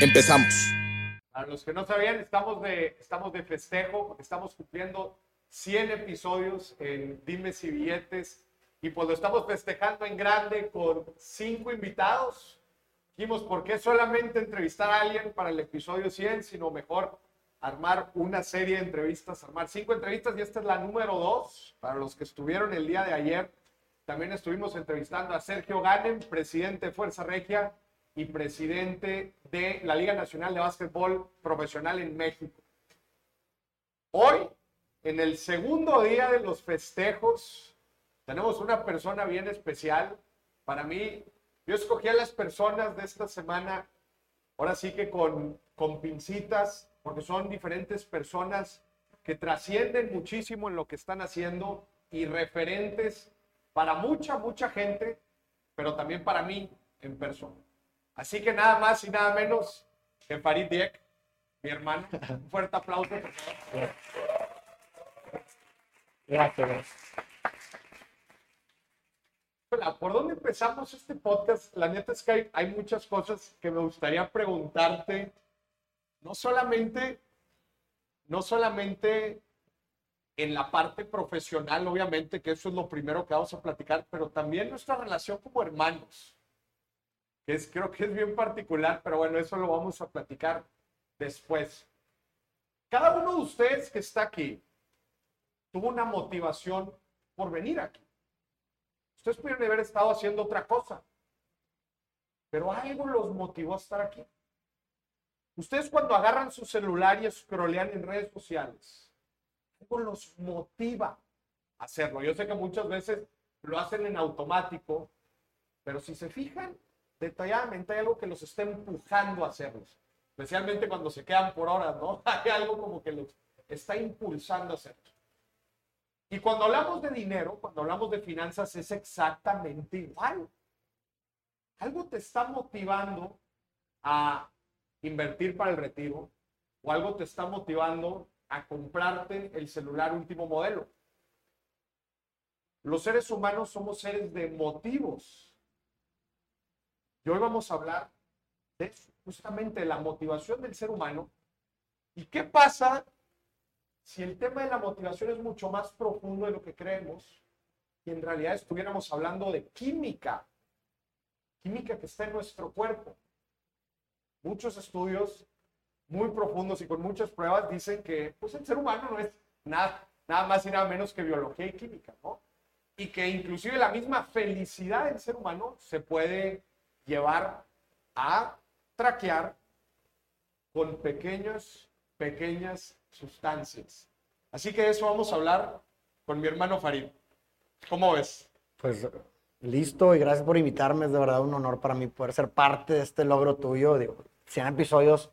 Empezamos. Para los que no sabían, estamos de, estamos de festejo, estamos cumpliendo 100 episodios en Dimes y Billetes y pues lo estamos festejando en grande con cinco invitados. Dijimos, ¿por qué solamente entrevistar a alguien para el episodio 100, sino mejor armar una serie de entrevistas, armar cinco entrevistas y esta es la número dos para los que estuvieron el día de ayer. También estuvimos entrevistando a Sergio Ganem, presidente de Fuerza Regia y presidente de la Liga Nacional de Básquetbol Profesional en México. Hoy, en el segundo día de los festejos, tenemos una persona bien especial. Para mí, yo escogí a las personas de esta semana, ahora sí que con, con pincitas, porque son diferentes personas que trascienden muchísimo en lo que están haciendo y referentes para mucha, mucha gente, pero también para mí en persona. Así que nada más y nada menos que Farid Diek, mi hermano. Un fuerte aplauso. Gracias. Hola, ¿por dónde empezamos este podcast? La neta es que hay, hay muchas cosas que me gustaría preguntarte. No solamente, no solamente en la parte profesional, obviamente, que eso es lo primero que vamos a platicar, pero también nuestra relación como hermanos es, creo que es bien particular, pero bueno, eso lo vamos a platicar después. Cada uno de ustedes que está aquí tuvo una motivación por venir aquí. Ustedes pudieron haber estado haciendo otra cosa, pero algo los motivó a estar aquí. Ustedes cuando agarran su celular y scrollean en redes sociales, algo los motiva a hacerlo. Yo sé que muchas veces lo hacen en automático, pero si se fijan, detalladamente hay algo que los está empujando a hacerlos, especialmente cuando se quedan por horas, ¿no? Hay algo como que los está impulsando a hacerlos. Y cuando hablamos de dinero, cuando hablamos de finanzas, es exactamente igual. Algo te está motivando a invertir para el retiro o algo te está motivando a comprarte el celular último modelo. Los seres humanos somos seres de motivos y hoy vamos a hablar de justamente la motivación del ser humano. ¿Y qué pasa si el tema de la motivación es mucho más profundo de lo que creemos y en realidad estuviéramos hablando de química? Química que está en nuestro cuerpo. Muchos estudios muy profundos y con muchas pruebas dicen que pues, el ser humano no es nada, nada más y nada menos que biología y química, ¿no? Y que inclusive la misma felicidad del ser humano se puede llevar a traquear con pequeños, pequeñas sustancias. Así que eso vamos a hablar con mi hermano Farid. ¿Cómo ves? Pues listo y gracias por invitarme. Es de verdad un honor para mí poder ser parte de este logro tuyo. Digo, 100 episodios,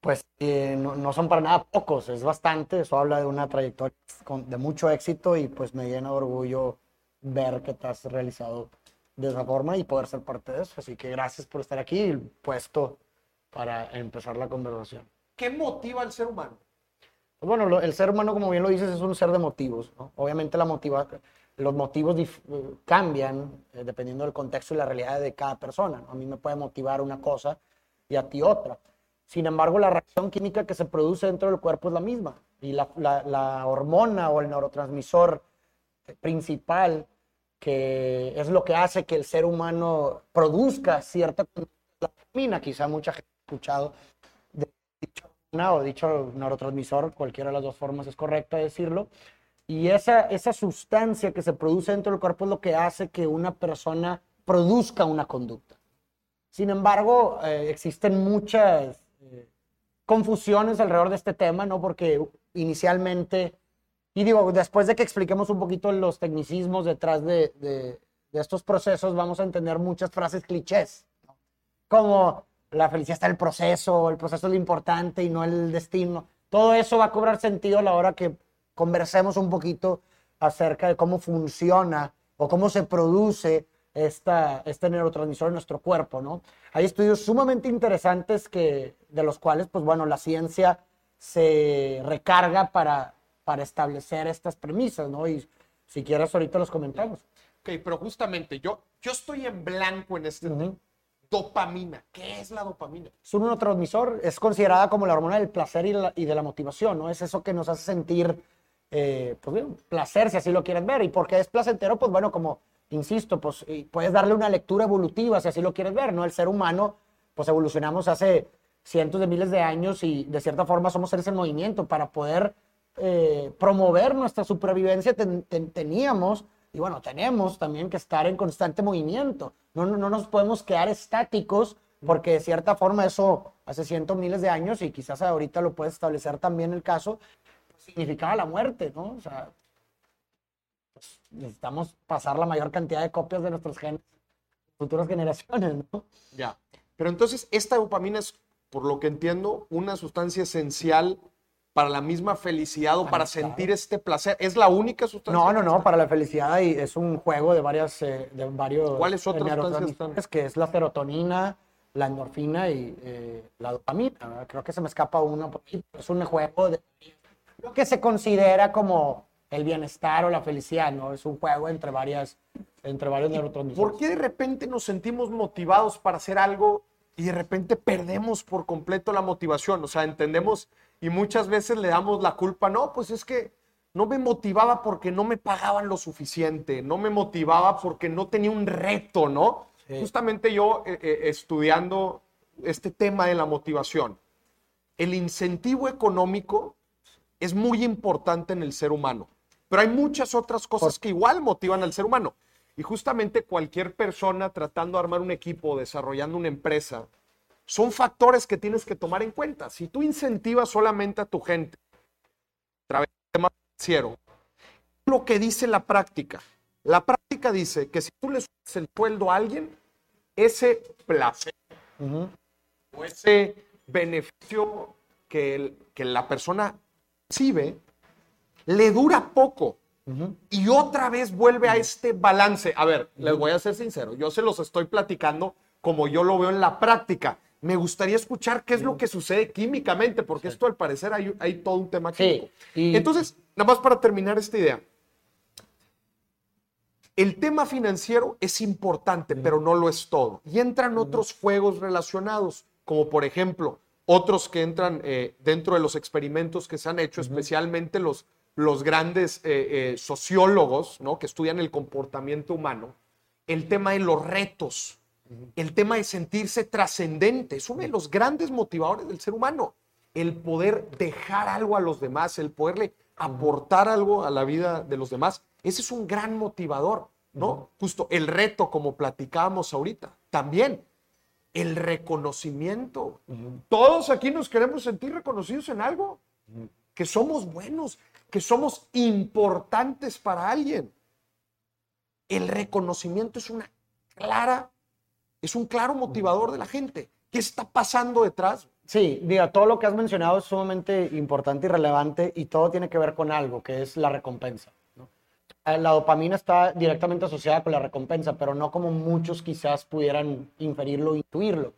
pues eh, no, no, son para nada pocos, es bastante. Eso habla de una trayectoria con, de mucho éxito y pues me llena de orgullo ver que te has realizado de esa forma y poder ser parte de eso. Así que gracias por estar aquí y puesto para empezar la conversación. ¿Qué motiva al ser humano? Pues bueno, lo, el ser humano, como bien lo dices, es un ser de motivos. ¿no? Obviamente la motiva, los motivos cambian eh, dependiendo del contexto y la realidad de cada persona. ¿no? A mí me puede motivar una cosa y a ti otra. Sin embargo, la reacción química que se produce dentro del cuerpo es la misma. Y la, la, la hormona o el neurotransmisor principal que es lo que hace que el ser humano produzca cierta dopamina. Quizá mucha gente ha escuchado de dicho neurotransmisor, cualquiera de las dos formas es correcta decirlo. Y esa, esa sustancia que se produce dentro del cuerpo es lo que hace que una persona produzca una conducta. Sin embargo, eh, existen muchas eh, confusiones alrededor de este tema, ¿no? Porque inicialmente y digo, después de que expliquemos un poquito los tecnicismos detrás de, de, de estos procesos, vamos a entender muchas frases clichés, ¿no? como la felicidad está en el proceso, el proceso es lo importante y no el destino. Todo eso va a cobrar sentido a la hora que conversemos un poquito acerca de cómo funciona o cómo se produce esta, este neurotransmisor en nuestro cuerpo, ¿no? Hay estudios sumamente interesantes que, de los cuales, pues bueno, la ciencia se recarga para, para establecer estas premisas, ¿no? Y si quieres ahorita los comentamos. Ok, pero justamente yo, yo estoy en blanco en este tema. Dopamina. ¿Qué es la dopamina? Es un neurotransmisor, es considerada como la hormona del placer y, la- y de la motivación, ¿no? Es eso que nos hace sentir, eh, pues bien, placer, si así lo quieren ver. ¿Y por qué es placentero? Pues bueno, como insisto, pues puedes darle una lectura evolutiva, si así lo quieres ver, ¿no? El ser humano, pues evolucionamos hace cientos de miles de años y de cierta forma somos seres en movimiento. Para poder eh, promover nuestra supervivencia ten- ten- teníamos, y bueno, tenemos también que estar en constante movimiento. No, no, no nos podemos quedar estáticos porque de cierta forma eso hace cientos miles de años y quizás ahorita lo puedes establecer también el caso, significaba la muerte, ¿no? O sea, pues, necesitamos pasar la mayor cantidad de copias de nuestros genes futuras generaciones, ¿no? Ya. Pero entonces, esta dopamina es, por lo que entiendo, una sustancia esencial para la misma felicidad o para claro. sentir este placer. ¿Es la única sustancia? No, no, no, para la felicidad y es un juego de varias, eh, de varios ¿Cuáles otras sustancias están? que es la serotonina, la endorfina y eh, la dopamina. Creo que se me escapa una, es un juego de lo que se considera como el bienestar o la felicidad, ¿no? Es un juego entre varias, entre varios neurotransmisores. ¿Por qué de repente nos sentimos motivados para hacer algo y de repente perdemos por completo la motivación? O sea, entendemos y muchas veces le damos la culpa, no, pues es que no me motivaba porque no me pagaban lo suficiente, no me motivaba porque no tenía un reto, ¿no? Sí. Justamente yo eh, eh, estudiando este tema de la motivación, el incentivo económico es muy importante en el ser humano, pero hay muchas otras cosas que igual motivan al ser humano. Y justamente cualquier persona tratando de armar un equipo, desarrollando una empresa, son factores que tienes que tomar en cuenta. Si tú incentivas solamente a tu gente a través del tema financiero, lo que dice la práctica. La práctica dice que si tú le subes el sueldo a alguien, ese placer o ese beneficio que, el- que la persona recibe le dura poco y otra vez vuelve a este balance. A ver, les voy a ser sincero, yo se los estoy platicando como yo lo veo en la práctica. Me gustaría escuchar qué es lo que sucede químicamente, porque esto al parecer hay, hay todo un tema Sí, químico. y- Entonces, nada más para terminar esta idea. El tema financiero es importante, pero no lo es todo. Y entran otros juegos relacionados, como por ejemplo, otros que entran eh, dentro de los experimentos que se han hecho, especialmente los, los grandes eh, eh, sociólogos ¿no? que estudian el comportamiento humano, el tema de los retos, el tema de sentirse trascendente, es uno de los grandes motivadores del ser humano. El poder dejar algo a los demás, el poderle aportar algo a la vida de los demás, ese es un gran motivador, ¿no? Justo el reto, como platicábamos ahorita, también el reconocimiento. Todos aquí nos queremos sentir reconocidos en algo, que somos buenos, que somos importantes para alguien. El reconocimiento es una clara, es un claro motivador de la gente. ¿Qué está pasando detrás? Sí, diga, todo lo que has mencionado es sumamente importante y relevante y todo tiene que ver con algo, que es la recompensa. ¿no? Eh, La dopamina está directamente asociada con la recompensa, pero no como muchos quizás pudieran inferirlo o intuirlo.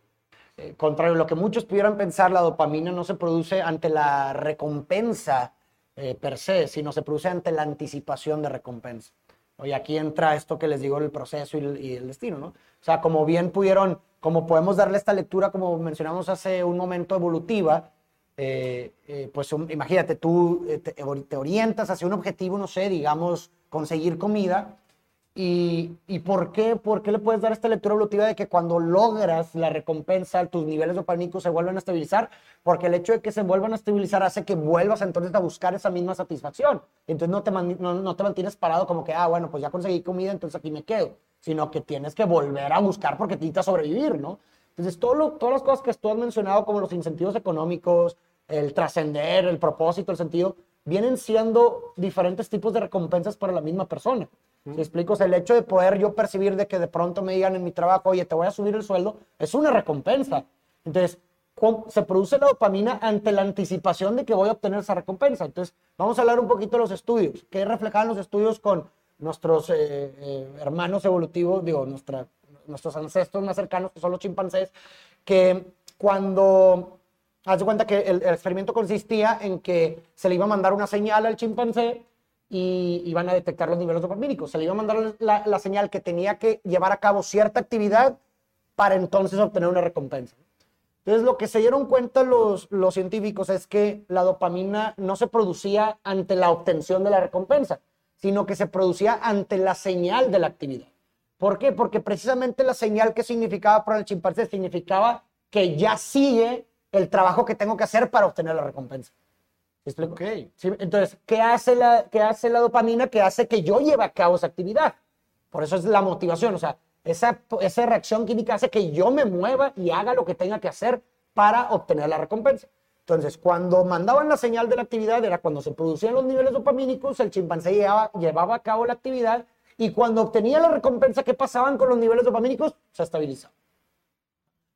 Eh, contrario a lo que muchos pudieran pensar, la dopamina no se produce ante la recompensa eh, per se, sino se produce ante la anticipación de recompensa. Y aquí entra esto que les digo, el proceso y el, destino, ¿no? O sea, como bien pudieron, como podemos darle esta lectura, como mencionamos hace un momento, evolutiva, eh, eh, pues imagínate, tú eh, te, te orientas hacia un objetivo, no sé, digamos, conseguir comida, ¿Y, y por, qué, por qué le puedes dar esta lectura evolutiva de que cuando logras la recompensa, tus niveles dopamínicos se vuelven a estabilizar? Porque el hecho de que se vuelvan a estabilizar hace que vuelvas entonces a buscar esa misma satisfacción. Entonces no te, no, no te mantienes parado como que, ah, bueno, pues ya conseguí comida, entonces aquí me quedo. Sino que tienes que volver a buscar porque necesitas sobrevivir, ¿no? Entonces todo lo- todas las cosas que tú has mencionado, como los incentivos económicos, el trascender, el propósito, el sentido, vienen siendo diferentes tipos de recompensas para la misma persona. ¿Me explico? El hecho de poder yo percibir de que de pronto me digan en mi trabajo, oye, te voy a subir el sueldo, es una recompensa. Entonces, ¿cómo se produce la dopamina ante la anticipación de que voy a obtener esa recompensa. Entonces, vamos a hablar un poquito de los estudios. ¿Qué reflejaban los estudios con nuestros eh, eh, hermanos evolutivos, digo, nuestros ancestros más cercanos, que son los chimpancés, que cuando, haz de cuenta que el experimento consistía en que se le iba a mandar una señal al chimpancé y iban a detectar los niveles dopamínicos. Se le iba a mandar la, señal que tenía que llevar a cabo cierta actividad para entonces obtener una recompensa. Entonces, lo que se dieron cuenta los, los científicos es que la dopamina no se producía ante la obtención de la recompensa, sino que se producía ante la señal de la actividad. ¿Por qué? Porque precisamente la señal que significaba para el chimpancé significaba que ya sigue el trabajo que tengo que hacer para obtener la recompensa. ¿Me explico? Ok. ¿Sí? Entonces, ¿qué hace, la, ¿qué hace la dopamina? Que hace que yo lleve a cabo esa actividad. Por eso es la motivación. O sea, esa, esa reacción química hace que yo me mueva y haga lo que tenga que hacer para obtener la recompensa. Entonces, cuando mandaban la señal de la actividad, era cuando se producían los niveles dopamínicos, el chimpancé llevaba, llevaba a cabo la actividad y cuando obtenía la recompensa, ¿qué pasaban con los niveles dopamínicos? Se estabilizaba.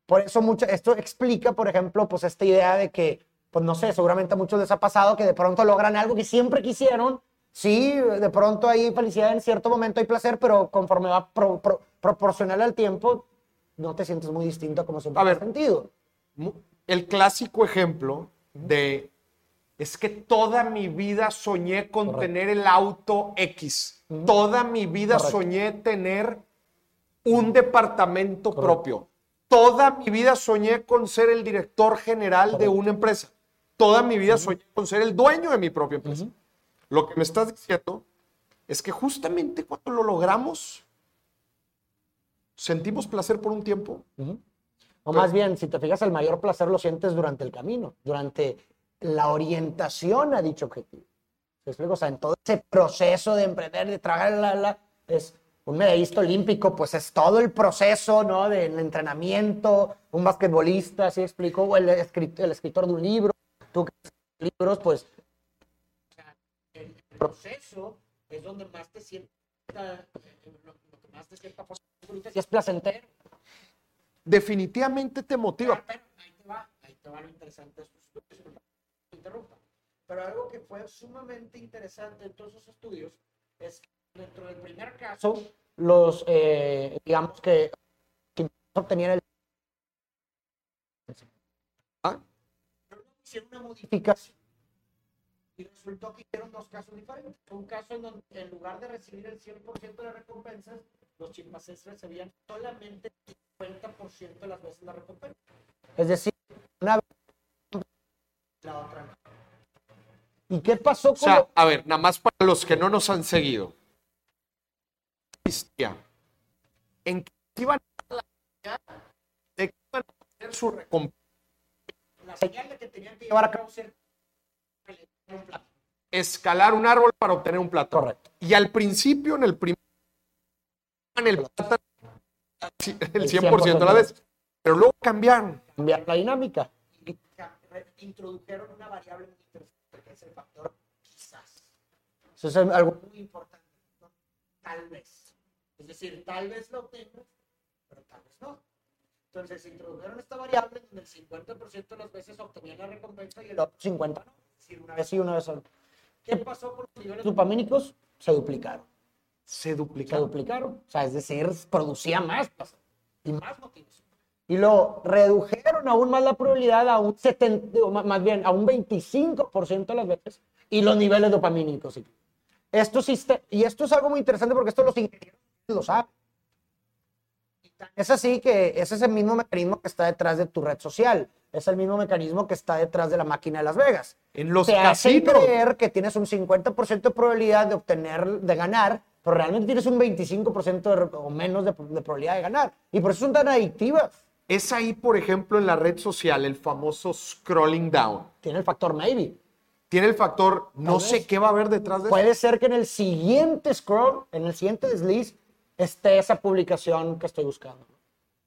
Por eso mucho, esto explica, por ejemplo, pues esta idea de que, pues no sé, seguramente a muchos les ha pasado que de pronto logran algo que siempre quisieron. Sí, de pronto hay felicidad en cierto momento, hay placer, pero conforme va pro- pro- proporcional al tiempo, no te sientes muy distinto a como siempre A ver. has sentido. El clásico ejemplo de es que toda mi vida soñé con Correcto. tener el auto X. Toda mi vida Correcto. soñé tener un departamento Correcto. propio. Toda mi vida soñé con ser el director general de una empresa. Toda mi vida soñé con ser el dueño de mi propia empresa. Lo que me estás diciendo es que justamente cuando lo logramos, sentimos placer por un tiempo. O más bien, si te fijas, el mayor placer lo sientes durante el camino, durante la orientación a dicho objetivo. ¿Me explico? O sea, en todo ese proceso de emprender, de trabajar, la, la, es un medallista olímpico, pues es todo el proceso, ¿no? Del entrenamiento, un basquetbolista, ¿sí explico? O el escritor de un libro, tú que libros, pues el proceso es donde más te sientes, lo, que más te sienta y es placentero. Definitivamente te motiva. Pero ahí te va, ahí te va lo interesante te interrumpa. Pero algo que fue sumamente interesante en todos esos estudios es que dentro del primer caso, los, eh, digamos que, que obtenían el... Ah. Pero luego hicieron una modificación y resultó que hicieron dos casos diferentes. Un caso en donde en lugar de recibir el 100% de las recompensas, los chimpancés recibían solamente el 50% de las veces la recompensa. Es decir, una vez la otra. ¿Y qué pasó O con sea, lo- a ver, nada más para los que no nos han seguido. En que iban a la de que iban a hacer su recompensa. La señal de que tenían que llevar a cabo cierto un plato? Escalar un árbol para obtener un plátano. Correcto. Y al principio, en el primer en el plátano, el El 100% de la vez. Pero luego cambiaron. Cambiar la dinámica. Introdujeron una variable muy interesante que es el factor quizás. Eso es algo muy importante. ¿no? Tal vez. Es decir, tal vez lo obtengas, pero tal vez no. Entonces introdujeron esta variable donde el 50% de las veces obtenían la recompensa y el otro 50% no. Decir, una vez sí, una vez no. ¿Qué pasó con los niveles dopamínicos? Se duplicaron. Se se duplicaron. duplicaron. O sea, es decir, producía más placer y más motivación. Y lo redujeron aún más la probabilidad a un 70, o más bien a un 25% de las veces y los niveles dopamínicos. sí. Esto sí y esto es algo muy interesante porque esto los ingenieros lo saben. Es así que ese es el mismo mecanismo que está detrás de tu red social. Es el mismo mecanismo que está detrás de la máquina de Las Vegas En los te hace casinos. creer que tienes un 50% de probabilidad de obtener, de ganar, pero realmente tienes un 25% de o menos de, de probabilidad de ganar. Y por eso son tan adictivas. Es ahí, por ejemplo, en la red social, el famoso scrolling down. Tiene el factor maybe. Tiene el factor, no sé qué va a haber detrás de eso. Puede ser que en el siguiente scroll, en el siguiente desliz, esté esa publicación que estoy buscando.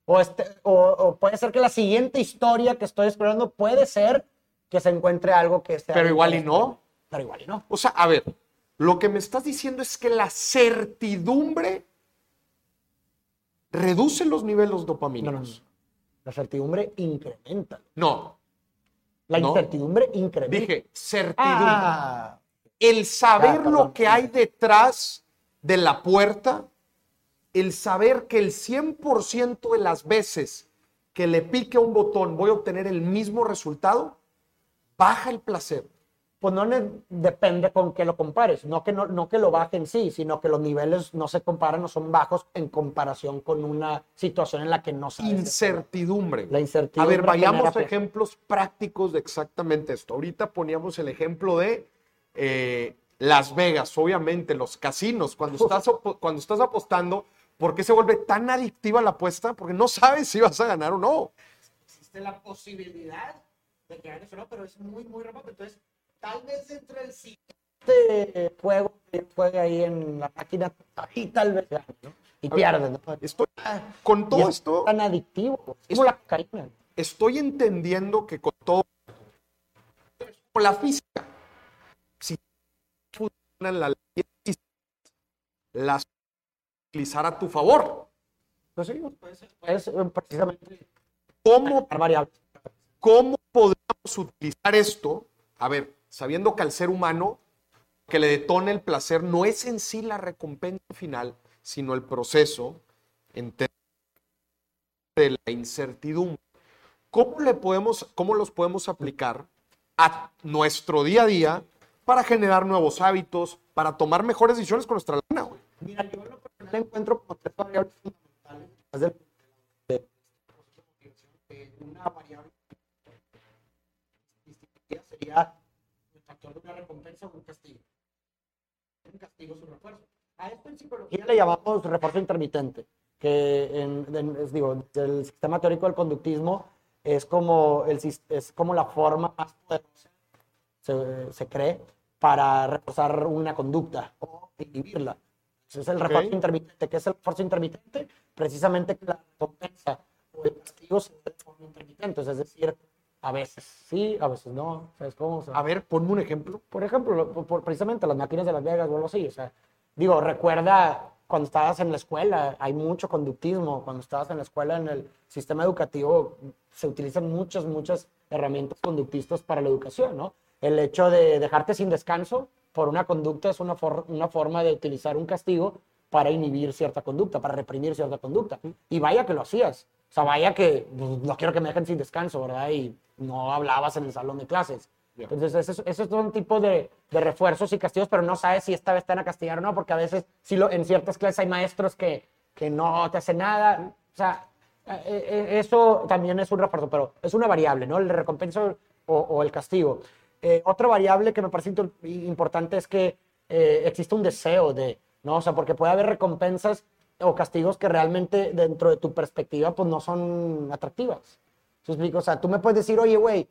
O, este, o, o puede ser que la siguiente historia que estoy explorando puede ser que se encuentre algo que esté... Pero igual y no. Pero igual y no. O sea, a ver, lo que me estás diciendo es que la certidumbre reduce los niveles No, no, dopamínicos. La certidumbre incrementa. No, La No. incertidumbre incrementa. dije certidumbre. Ah, el saber Ah, lo que hay detrás de la puerta, el saber que el 100% de las veces que le pique un botón voy a obtener el mismo resultado, baja el placer. pues no depende con qué lo compares. No que, no, no que lo baje en sí, sino que los niveles no se comparan, no son bajos en comparación con una situación en la que no sabes. Incertidumbre. La A incertidumbre. ver, vayamos a ejemplos prácticos de exactamente esto. Ahorita poníamos el ejemplo de eh, Las Vegas, obviamente, los casinos. Cuando estás, cuando estás apostando, ¿por qué se vuelve tan adictiva la apuesta? Porque no sabes si vas a ganar o no. existe la posibilidad de que ganes o no, pero es muy, muy remoto. Entonces, tal vez entre el siguiente juego que juegue ahí en la máquina, ahí tal vez gane, ¿no? Y ver, pierdes, ¿no? Estoy, con todo es esto, tan adictivo, es como la cocaína. estoy entendiendo que con todo, como la física, si funcionan físicas, las utilizar a tu favor. Pues sí, es precisamente ¿Cómo variables. ¿Cómo podemos utilizar esto? A ver, sabiendo que al ser humano que le detona el placer no es en sí la recompensa final, sino el proceso en de la incertidumbre. ¿Cómo, le podemos, ¿Cómo los podemos aplicar a nuestro día a día para generar nuevos hábitos, para tomar mejores decisiones con nuestra lana? güey? Mira, yo lo personal encuentro como tres variables fundamentales. Es del- de- una variable sería el factor de una recompensa o un castigo. Un castigo es un refuerzo. A esto en psicología le llamamos refuerzo intermitente, que en, en- es, digo, el sistema teórico del conductismo es como, el, es como la forma más poderosa se, se cree para reforzar una conducta o inhibirla. Es el refuerzo intermitente. ¿Qué es el refuerzo intermitente? Precisamente que la recompensa o el castigo se dé de forma intermitente. Es decir, a veces sí, a veces no. ¿Sabes cómo? O sea, A ver, ponme un ejemplo. por ejemplo, lo- por, por- precisamente las máquinas de Las Vegas o algo así. O sea, digo, recuerda cuando estabas en la escuela, hay mucho conductismo. Cuando estabas en la escuela, en el sistema educativo, se utilizan muchas, muchas herramientas conductistas para la educación, ¿no? El hecho de dejarte sin descanso por una conducta es una, for- una forma de utilizar un castigo para inhibir cierta conducta, para reprimir cierta conducta. Y vaya que lo hacías. O sea, vaya que pues, no quiero que me dejen sin descanso, ¿verdad? Y no hablabas en el salón de clases. Ya. Entonces, esos, esos son tipos de, de refuerzos y castigos, pero no sabes si esta vez te van a castigar o no, porque a veces sí lo, en ciertas clases hay maestros que, que no te hacen nada. O sea, eh, eh, eso también es un refuerzo, pero es una variable, ¿no? El recompensa o, o el castigo. Eh, otra variable que me parece importante es que eh, existe un deseo de, ¿no? O sea, porque puede haber recompensas o castigos que realmente dentro de tu perspectiva pues no son atractivas. O sea, tú me puedes decir, oye, güey,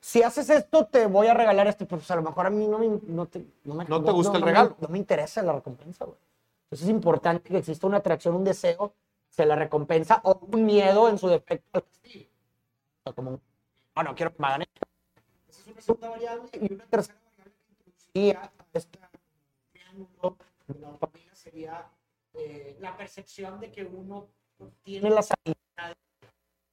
si haces esto, te voy a regalar esto. Pues a lo mejor a mí no me, no te, no me- No te gusta el me- regalo. no me interesa la recompensa, güey. Entonces es importante que exista una atracción, un deseo hacia la recompensa o un miedo en su defecto al castigo. O sea, como, ah, no quiero que me hagan esto. Esa es una segunda variable. Y una tercera variable que introduciría a este triángulo de la dopamina sería eh, la percepción de que uno tiene las habilidades de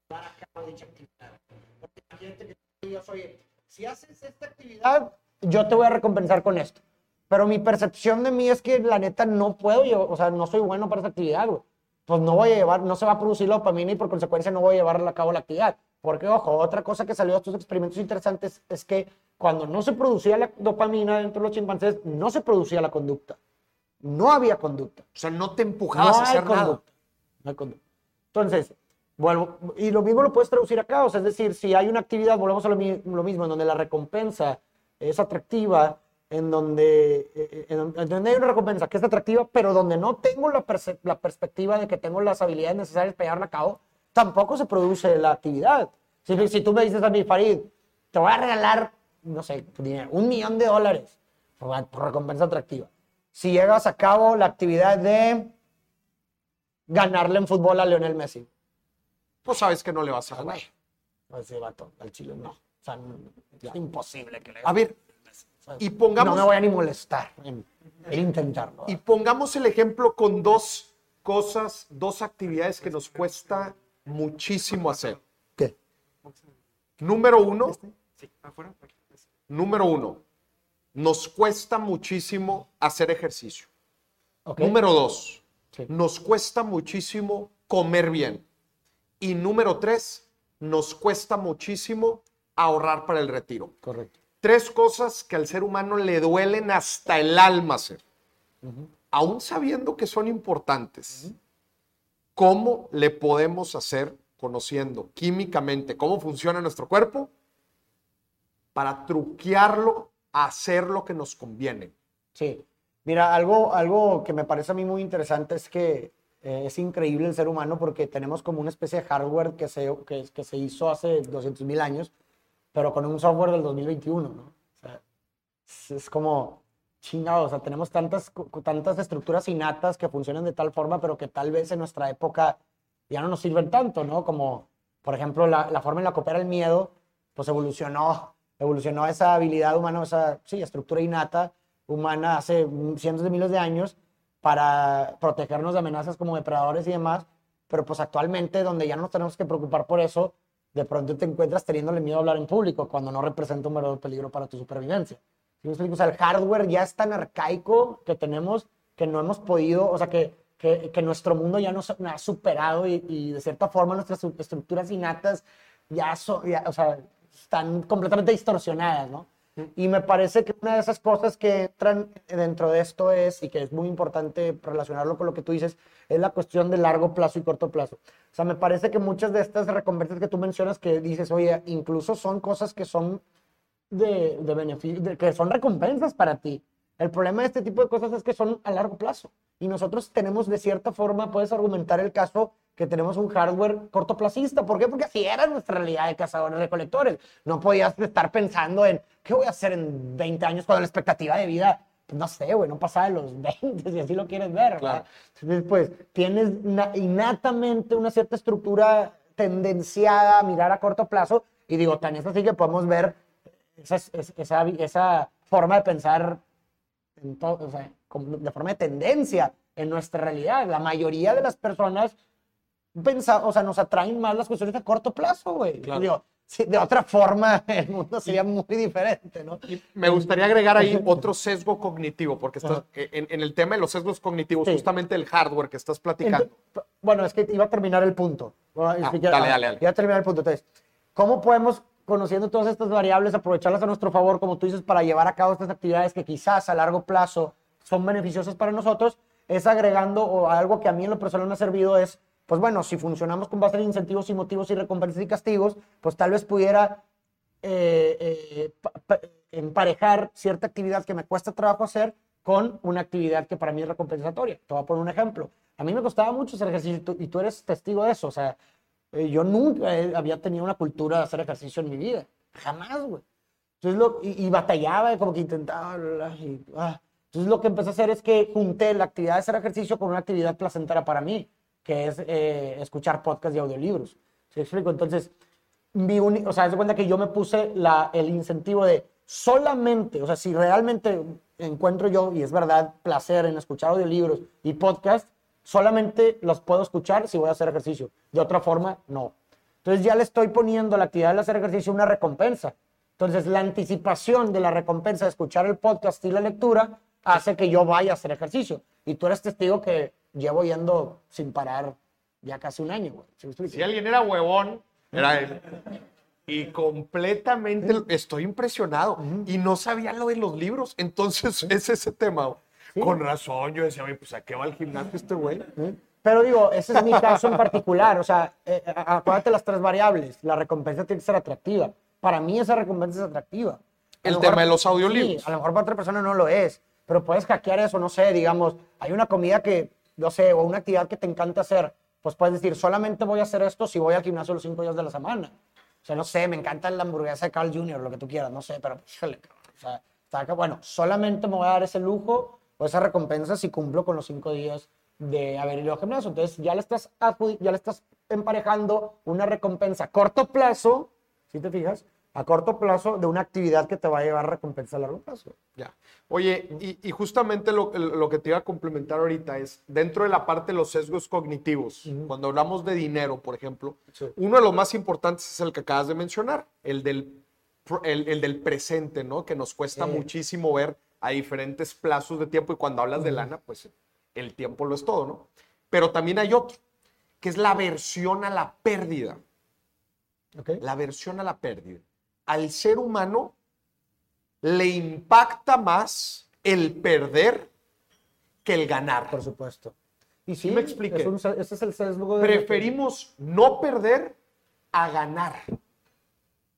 llevar a cabo dicha actividad. Porque imagínate que digas, oye, si haces esta actividad, yo te voy a recompensar con esto. Pero mi percepción de mí es que la neta no puedo, yo, o sea, no soy bueno para esa actividad, güey. Pues no voy a llevar, no se va a producir la dopamina y por consecuencia no voy a llevar a cabo la actividad. Porque, ojo, otra cosa que salió de estos experimentos interesantes es que cuando no se producía la dopamina dentro de los chimpancés, no se producía la conducta. No había conducta. O sea, no te empujabas No a hacer nada. conducta. No hay conducta. Entonces, vuelvo, y lo mismo lo puedes traducir acá, o sea, es decir, si hay una actividad, volvemos a lo, lo mismo, en donde la recompensa es atractiva, en donde, eh, en, en donde hay una recompensa que es atractiva, pero donde no tengo la, la perspectiva de que tengo las habilidades necesarias para llevarla a cabo, tampoco se produce la actividad. Si, si tú me dices a mí, Farid, te voy a regalar, no sé, dinero, un millón de dólares por, por recompensa atractiva. Si llegas a cabo la actividad de ganarle en fútbol a Lionel Messi. Pues sabes que no le vas a ganar. no, ese vato, al Chile no. O sea, no- es imposible que le A ver, y No pongamos, me voy a ni molestar en, en intentarlo. y pongamos el ejemplo con dos cosas, dos actividades que nos cuesta muchísimo hacer. Número uno, ¿Este? Sí, afuera. número uno, nos cuesta muchísimo hacer ejercicio. Número dos, Sí. nos cuesta muchísimo comer bien. Y número tres, nos cuesta muchísimo ahorrar para el retiro. Correcto. Tres cosas que al ser humano le duelen hasta el alma hacer. Aún sabiendo que son importantes, ¿cómo le podemos hacer conociendo químicamente cómo funciona nuestro cuerpo para truquearlo a hacer lo que nos conviene? Sí. Mira, algo, algo que me parece a mí muy interesante es que eh, es increíble el ser humano porque tenemos como una especie de hardware que se, que, que se hizo hace 200 mil años, pero con un software del 2021, ¿no? O sea, es, es como chingado, o sea, tenemos tantas, tantas estructuras innatas que funcionan de tal forma, pero que tal vez en nuestra época ya no nos sirven tanto, ¿no? Como, por ejemplo, la, la forma en la que opera el miedo, pues evolucionó, evolucionó esa habilidad humana, esa, sí, estructura innata humana hace cientos de miles de años para protegernos de amenazas como depredadores y demás, pero pues actualmente donde ya no nos tenemos que preocupar por eso, de pronto te encuentras teniéndole miedo a hablar en público cuando no representa un verdadero peligro para tu supervivencia. ¿Sí me explico? O sea, el hardware ya es tan arcaico que tenemos que no hemos podido, o sea, que, que, que nuestro mundo ya nos ha superado y, y de cierta forma nuestras estructuras innatas ya, son, ya, o sea, están completamente distorsionadas, ¿no? Y me parece que una de esas cosas que entran dentro de esto es, y que es muy importante relacionarlo con lo que tú dices, es la cuestión de largo plazo y corto plazo. O sea, me parece que muchas de estas recompensas que tú mencionas, que dices, oye, incluso son cosas que son de, de beneficio, que son recompensas para ti. El problema de este tipo de cosas es que son a largo plazo. Y nosotros tenemos, de cierta forma, puedes argumentar el caso que tenemos un hardware cortoplacista. ¿Por qué? Porque así era nuestra realidad de cazadores recolectores. No podías estar pensando en qué voy a hacer en 20 años cuando la expectativa de vida, no sé, güey, no pasaba de los 20, si así lo quieres ver. Claro. Entonces, pues, tienes na- innatamente una cierta estructura tendenciada a mirar a corto plazo. Y digo, tan es así que podemos ver esa, es- esa, esa forma de pensar en o sea, como de forma de tendencia en nuestra realidad. La mayoría de las personas pensa, o sea, nos atraen más las cuestiones a corto plazo, güey. Claro. Digo, sí, de otra forma el mundo sería muy diferente, ¿no? Me gustaría agregar ahí otro sesgo cognitivo, porque estás, en, en el tema de los sesgos cognitivos, Sí. justamente el hardware que estás platicando. Ento- bueno, es que iba a terminar el punto. Bueno, ya- dale, ah, dale, dale. Iba a terminar el punto. Entonces, ¿cómo podemos, conociendo todas estas variables, aprovecharlas a nuestro favor, como tú dices, para llevar a cabo estas actividades que quizás a largo plazo son beneficiosas para nosotros? Es agregando, o algo que a mí en lo personal me ha servido es, pues bueno, si funcionamos con base en incentivos y motivos y recompensas y castigos, pues tal vez pudiera eh, eh, pa- pa- emparejar cierta actividad que me cuesta trabajo hacer con una actividad que para mí es recompensatoria. Te voy a poner un ejemplo. A mí me costaba mucho hacer ejercicio y tú, y tú eres testigo de eso. O sea, eh, yo nunca había tenido una cultura de hacer ejercicio en mi vida. Jamás, güey. Entonces, lo, y, batallaba, como que intentaba. y, ah. Entonces, lo que empecé a hacer es que junté la actividad de hacer ejercicio con una actividad placentera para mí, que es eh, escuchar podcasts y audiolibros. ¿Sí explico? Entonces, mi o sea, de cuenta que yo me puse la, el incentivo de solamente, o sea, si realmente encuentro yo, y es verdad, placer en escuchar audiolibros y podcast, solamente los puedo escuchar si voy a hacer ejercicio. De otra forma, no. Entonces ya le estoy poniendo a la actividad de hacer ejercicio una recompensa. Entonces la anticipación de la recompensa de escuchar el podcast y la lectura hace que yo vaya a hacer ejercicio. Y tú eres testigo que llevo yendo sin parar ya casi un año, güey. Si alguien era huevón, era él. Y completamente estoy impresionado. Y no sabía lo de los libros. Entonces, es ese tema. Con razón, yo decía, pues a qué va al gimnasio este güey. Pero digo, ese es mi caso en particular. O sea, eh, a- acuérdate las tres variables. La recompensa tiene que ser atractiva. Para mí esa recompensa es atractiva. A El tema de los audiolibros. Sí, a lo mejor para otra persona no lo es. Pero puedes hackear eso, no sé, digamos, hay una comida que, no sé, o una actividad que te encanta hacer. Pues puedes decir, solamente voy a hacer esto si voy al gimnasio los cinco días de la semana. O sea, no sé, me encanta la hamburguesa de Carl Jr., lo que tú quieras, no sé, pero híjole, o sea, está acá, bueno, solamente me voy a dar ese lujo o esa recompensa si cumplo con los cinco días de haber ido al gimnasio. Entonces ya le estás, ya le estás emparejando una recompensa a corto plazo, si te fijas, a corto plazo de una actividad que te va a llevar recompensa a largo plazo. Ya. Oye, y, y justamente lo, lo que te iba a complementar ahorita es, dentro de la parte de los sesgos cognitivos, cuando hablamos de dinero, por ejemplo, Sí. uno de los más importantes es el que acabas de mencionar, el del, el, el del presente, ¿no? Que nos cuesta muchísimo ver a diferentes plazos de tiempo y cuando hablas de lana, pues el tiempo lo es todo, ¿no? Pero también hay otro, que es la aversión a la pérdida. La aversión a la pérdida. Al ser humano le impacta más el perder que el ganar. Por supuesto. Y sí, me expliqué. es un ese es el sesgo de... Preferimos no perder a ganar.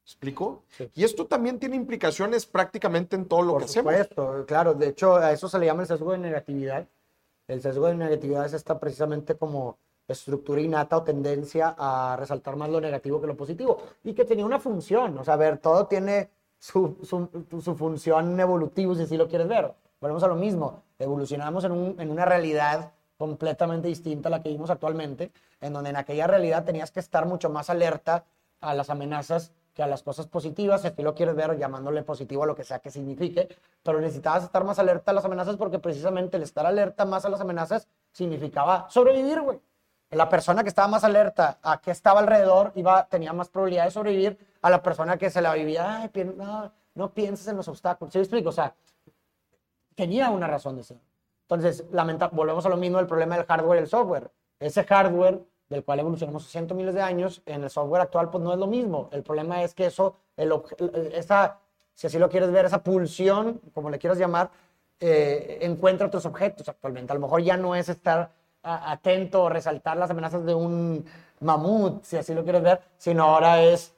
¿Explico? Sí. Y esto también tiene implicaciones prácticamente en todo lo Por que hacemos. supuesto, claro. De hecho, a eso se le llama el sesgo de negatividad. El sesgo de negatividad es esta precisamente como estructura innata o tendencia a resaltar más lo negativo que lo positivo. Y que tenía una función. O sea, a ver, todo tiene su, su, su función evolutiva, si así lo quieres ver. Volvemos a lo mismo. Evolucionamos en, un- en una realidad completamente distinta a la que vivimos actualmente, en donde en aquella realidad tenías que estar mucho más alerta a las amenazas que a las cosas positivas, si así lo quieres ver, llamándole positivo a lo que sea que signifique, pero necesitabas estar más alerta a las amenazas porque precisamente el estar alerta más a las amenazas significaba sobrevivir, güey. La persona que estaba más alerta a qué estaba alrededor iba, tenía más probabilidad de sobrevivir a la persona que se la vivía, ay, no, no pienses en los obstáculos. ¿Sí me explico? O sea, tenía una razón de ser. Entonces, lamenta- volvemos a lo mismo del problema del hardware y el software. Ese hardware del cual evolucionamos cientos miles de años, en el software actual pues no es lo mismo. El problema es que eso, el, esa, si así lo quieres ver, esa pulsión, como le quieras llamar, eh, encuentra otros objetos actualmente. A lo mejor ya no es estar atento o resaltar las amenazas de un mamut, si así lo quieres ver, sino ahora es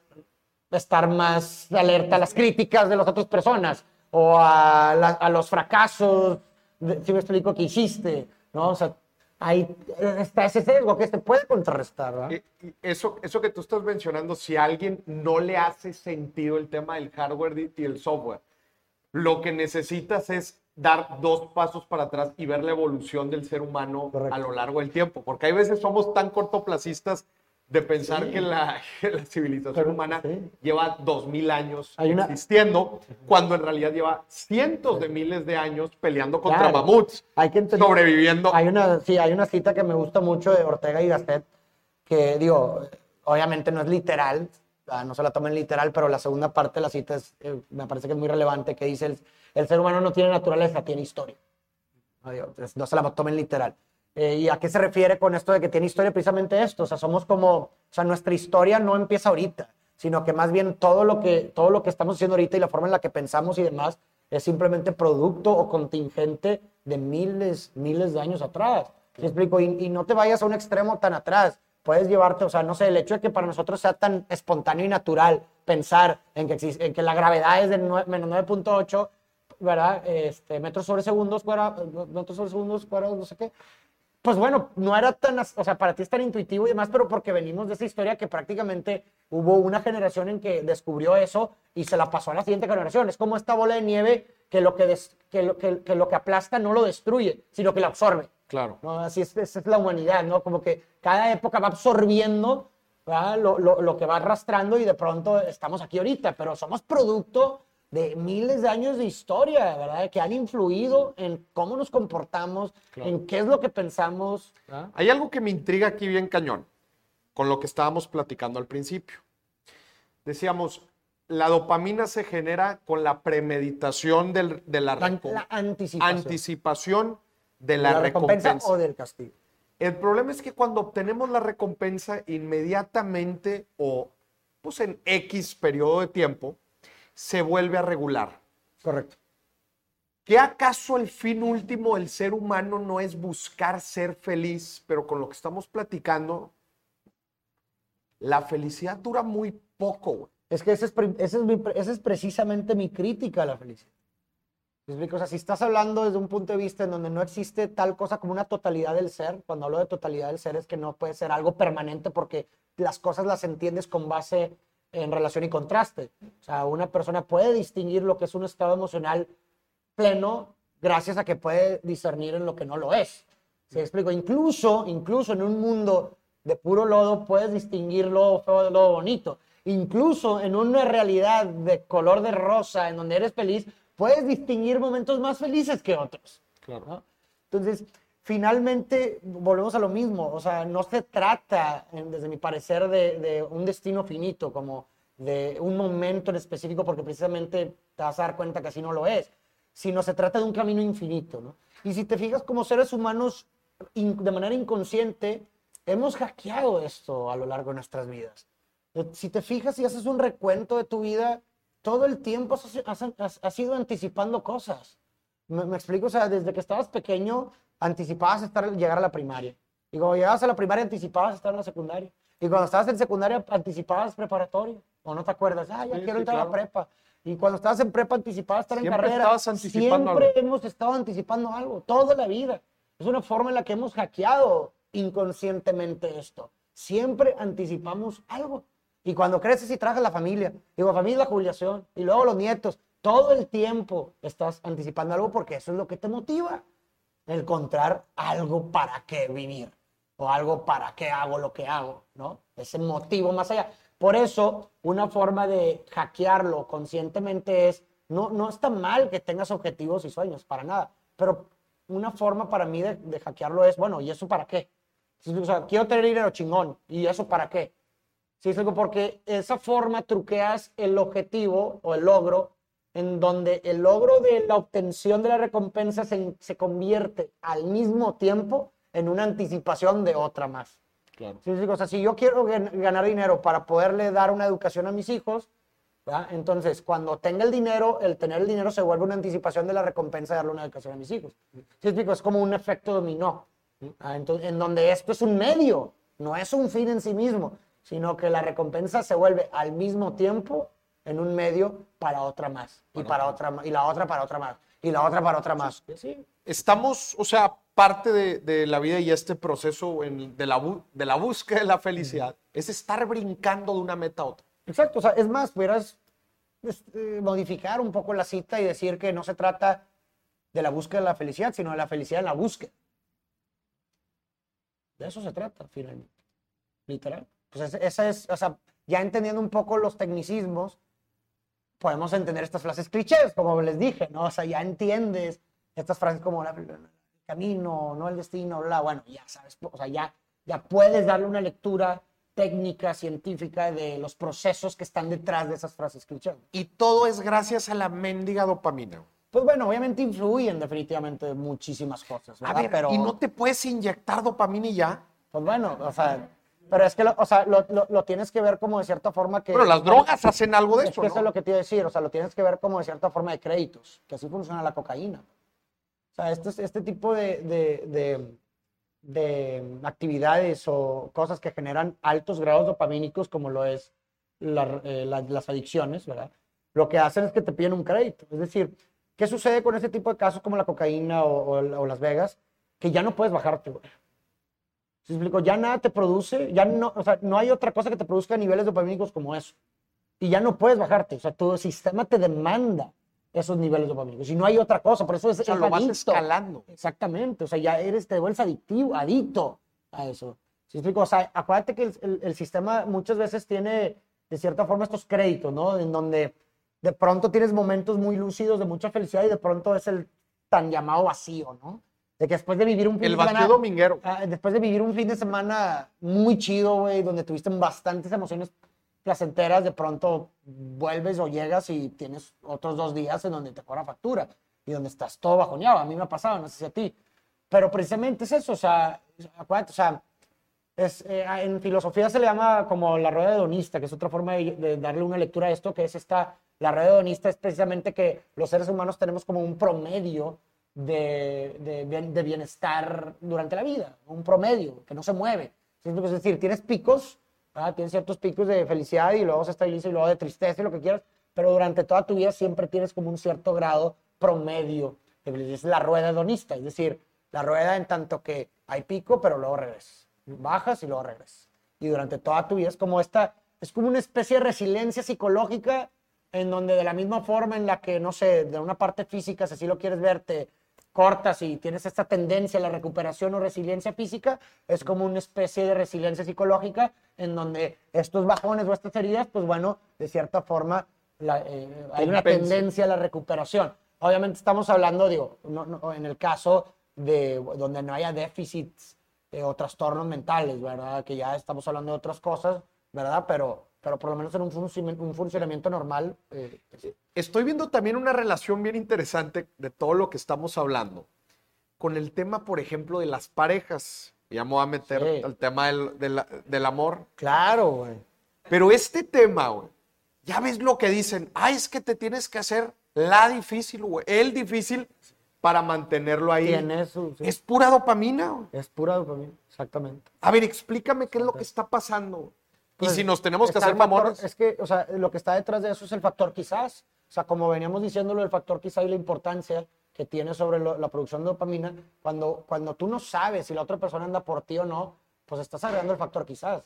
estar más alerta a las críticas de las otras personas o a, a los fracasos, de- si me que hiciste, ¿no? O sea, ahí está ese sesgo que se puede contrarrestar, ¿verdad? Eso, eso que tú estás mencionando, si a alguien no le hace sentido el tema del hardware y y el software, lo que necesitas es dar dos pasos para atrás y ver la evolución del ser humano Correcto. a lo largo del tiempo. Porque hay veces somos tan cortoplacistas de pensar que la, que la civilización Pero, humana sí. lleva dos mil años Hay una- existiendo, cuando en realidad lleva cientos de miles de años peleando contra Claro. mamuts, Hay que entender- sobreviviendo. Hay una, sí, hay una cita que me gusta mucho de Ortega y Gasset, que digo, obviamente no es literal, no se la tomen literal, pero la segunda parte de la cita es, eh, me parece que es muy relevante, que dice, el, el ser humano no tiene naturaleza, tiene historia. No, digo, no se la tomen literal. Eh, ¿Y a qué se refiere con esto de que tiene historia? Precisamente esto, o sea, somos como, o sea, nuestra historia no empieza ahorita, sino que más bien todo lo que, todo lo que estamos haciendo ahorita y la forma en la que pensamos y demás es simplemente producto o contingente de miles, miles de años atrás. ¿Me explico? Y, y no te vayas a un extremo tan atrás. Puedes llevarte, o sea, no sé, el hecho de que para nosotros sea tan espontáneo y natural pensar en que, existe, en que la gravedad es de menos 9.8, ¿verdad? Este, metros sobre segundos, cuadra- metros sobre segundos, cuadrados, no sé qué. Pues bueno, no era tan, o sea, para ti es tan intuitivo y demás, pero porque venimos de esa historia que prácticamente hubo una generación en que descubrió eso y se la pasó a la siguiente generación. Es como esta bola de nieve que lo que, des- que lo, que, que lo que aplasta no lo destruye, sino que lo absorbe. Claro. ¿no? Así es, esa es la humanidad, ¿no? Como que cada época va absorbiendo. Lo, lo- lo que va arrastrando y de pronto estamos aquí ahorita, pero somos producto de miles de años de historia, ¿verdad? Que han influido en cómo nos comportamos, en qué es lo que pensamos. ¿verdad? Hay algo que me intriga aquí bien cañón, con lo que estábamos platicando al principio. Decíamos, la dopamina se genera con la premeditación del- de la, La, recom- la anticipación. anticipación de De la, recompensa. o del castigo. El problema es que cuando obtenemos la recompensa inmediatamente o pues en X periodo de tiempo, se vuelve a regular. Correcto. ¿Qué acaso el fin último del ser humano no es buscar ser feliz? Pero con lo que estamos platicando, la felicidad dura muy poco, güey. Es que ese es, ese es, mi esa es precisamente mi crítica a la felicidad. O sea, si estás hablando desde un punto de vista en donde no existe tal cosa como una totalidad del ser, cuando hablo de totalidad del ser es que no puede ser algo permanente porque las cosas las entiendes con base en relación y contraste. O sea, una persona puede distinguir lo que es un estado emocional pleno gracias a que puede discernir en lo que no lo es. ¿Se explico? Incluso, incluso en un mundo de puro lodo puedes distinguir lo feo de lo bonito. incluso en una realidad de color de rosa, en donde eres feliz, puedes distinguir momentos más felices que otros. Claro. ¿no? Entonces, finalmente, volvemos a lo mismo, o sea, no se trata, desde mi parecer, de, de un destino finito, como de un momento en específico, porque precisamente te vas a dar cuenta que así no lo es, sino se trata de un camino infinito, ¿no? Y si te fijas, como seres humanos, in- de manera inconsciente, hemos hackeado esto a lo largo de nuestras vidas. Eh, Si te fijas y haces un recuento de tu vida, todo el tiempo has, has- has- has ido anticipando cosas. Me, me explico, o sea, desde que estabas pequeño, anticipabas estar, llegar a la primaria. Y cuando llegabas a la primaria, anticipabas estar en la secundaria. Y cuando estabas en secundaria, anticipabas preparatoria. ¿O no te acuerdas? Ah, ya Sí, quiero sí, entrar a la claro. prepa. Y cuando estabas en prepa, anticipabas estar en Siempre carrera. estabas anticipando Siempre algo. hemos estado anticipando algo, toda la vida. Es una forma en la que hemos hackeado inconscientemente esto. Siempre anticipamos algo. Y cuando creces y trabajas la familia, digo, familia la jubilación, y luego los nietos, todo el tiempo estás anticipando algo porque eso es lo que te motiva. Encontrar algo para qué vivir o algo para qué hago lo que hago, ¿no? Ese motivo más allá. Por eso, una forma de hackearlo conscientemente es, no, no está mal que tengas objetivos y sueños, para nada, pero una forma para mí de, de hackearlo es, bueno, ¿y eso para qué? O sea, quiero tener dinero chingón, ¿y eso para qué? Sí, porque esa forma truqueas el objetivo o el logro, en donde el logro de la obtención de la recompensa se, se convierte al mismo tiempo en una anticipación de otra más. Claro. Sí, o sea, si yo quiero gan- ganar dinero para poderle dar una educación a mis hijos, ¿verdad? entonces cuando tenga el dinero, el tener el dinero se vuelve una anticipación de la recompensa de darle una educación a mis hijos. Sí, explico? es como un efecto dominó, ¿ah? Entonces, en donde esto es un medio, no es un fin en sí mismo, sino que la recompensa se vuelve al mismo tiempo en un medio para otra más, y para otra más, y la otra para otra más, y la otra para otra más. Y así. Estamos, o sea, parte de, de la vida y este proceso en- de, la, bu- de la búsqueda de la felicidad es estar brincando de una meta a otra. Exacto, o sea, es más, pudieras este, modificar un poco la cita y decir que no se trata de la búsqueda de la felicidad, sino de la felicidad en la búsqueda. De eso se trata, finalmente. Literal. Pues es- esa es, o sea, ya entendiendo un poco los tecnicismos, podemos entender estas frases clichés, como les dije, ¿no? O sea, ya entiendes estas frases como la- el camino, no el destino, bla, bueno, ya sabes, o sea, ya, ya puedes darle una lectura técnica, científica de los procesos que están detrás de esas frases clichés. Y todo es gracias a la mendiga dopamina. Pues bueno, obviamente influyen definitivamente muchísimas cosas, A ¿verdad? ver, pero, y no te puedes inyectar dopamina y ya. pues bueno, o sea, pero es que, lo, o sea, lo, lo- lo tienes que ver como de cierta forma que... Pero las drogas hacen algo de Es eso, que eso es ¿no? lo que te iba a decir, o sea, lo tienes que ver como de cierta forma de créditos, que así funciona la cocaína. O sea, este, este tipo de, de- de- de actividades o cosas que generan altos grados dopamínicos, como lo es la- eh, la- las adicciones, ¿verdad? Lo que hacen es que te piden un crédito. Es decir, ¿qué sucede con este tipo de casos como la cocaína o, o o Las Vegas? Que ya no puedes bajarte, güey. ¿Sí explico? Ya nada te produce, ya no, o sea, no hay otra cosa que te produzca niveles dopamínicos como eso y ya no puedes bajarte. O sea, tu sistema te demanda esos niveles dopamínicos. Y no hay otra cosa. Por eso es, O sea, es lo vas adicto. escalando. Exactamente. O sea, ya eres, te vuelves adictivo, adicto a eso. ¿Sí explico? O sea, acuérdate que el, el- el sistema muchas veces tiene, de cierta forma, estos créditos, ¿no? En donde de pronto tienes momentos muy lúcidos de mucha felicidad y de pronto es el tan llamado vacío, ¿no? De que después de vivir un fin El de semana- dominguero. Ah, después de vivir un fin de semana muy chido, güey, donde tuviste bastantes emociones placenteras, de pronto vuelves o llegas y tienes otros dos días en donde te cobra factura y donde estás todo bajoneado. A mí me ha pasado, no sé si a ti. Pero precisamente es eso, o sea, acuérdate, o sea, es, eh, en filosofía se le llama como la rueda hedonista, que es otra forma de, de darle una lectura a esto, que es esta, la rueda hedonista es precisamente que los seres humanos tenemos como un promedio de, de de bienestar durante la vida, un promedio que no se mueve. Es decir, tienes picos, ¿verdad? tienes ciertos picos de felicidad y luego se estabiliza y luego de tristeza y lo que quieras, pero durante toda tu vida siempre tienes como un cierto grado promedio. Es la rueda hedonista, es decir, la rueda en tanto que hay pico, pero luego regresas. Bajas y luego regresas. Y durante toda tu vida es como esta, es como una especie de resiliencia psicológica en donde de la misma forma en la que, no sé, de una parte física, si así lo quieres ver, te, cortas y tienes esta tendencia a la recuperación o resiliencia física, es como una especie de resiliencia psicológica en donde estos bajones o estas heridas, pues bueno, de cierta forma la- eh, hay una tendencia a la recuperación. Obviamente estamos hablando, digo, no- no, en el caso de donde no haya déficits eh, o trastornos mentales, ¿verdad? Que ya estamos hablando de otras cosas, ¿verdad? Pero, pero por lo menos en un, funci- un funcionamiento normal, eh, Estoy viendo también una relación bien interesante de todo lo que estamos hablando con el tema, por ejemplo, de las parejas. Ya me voy a meter Sí. al tema del, del- del amor. claro, güey. Pero este tema, güey, ya ves lo que dicen. Ay, es que te tienes que hacer la difícil, güey. El difícil para mantenerlo ahí. Tiene su- sí. Es pura dopamina, güey. Es pura dopamina, exactamente. A ver, explícame qué es lo que está pasando. Güey. y Pues, si nos tenemos que hacer mamones. Es que, o sea, lo que está detrás de eso es el factor quizás. O sea, como veníamos diciéndolo, el factor quizás y la importancia que tiene sobre lo- la producción de dopamina, cuando, cuando tú no sabes si la otra persona anda por ti o no, pues estás agregando el factor quizás.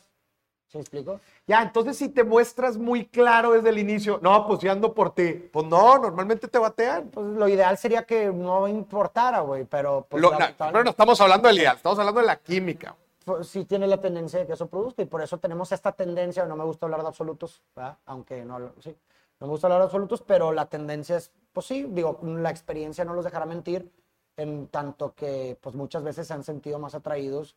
¿Sí me explico? Ya, entonces si te muestras muy claro desde el inicio, no, pues ya ando por ti. Pues no, normalmente te batean. Pues lo ideal sería que no importara, güey, pero pues Lo- na- lamentable- pero no estamos hablando del ideal, estamos hablando de la química. Sí tiene la tendencia de que eso produzca y por eso tenemos esta tendencia, no me gusta hablar de absolutos, ¿verdad? aunque no, sí, no me gusta hablar de absolutos, pero la tendencia es, pues sí, digo, la experiencia no los dejará mentir, en tanto que pues muchas veces se han sentido más atraídos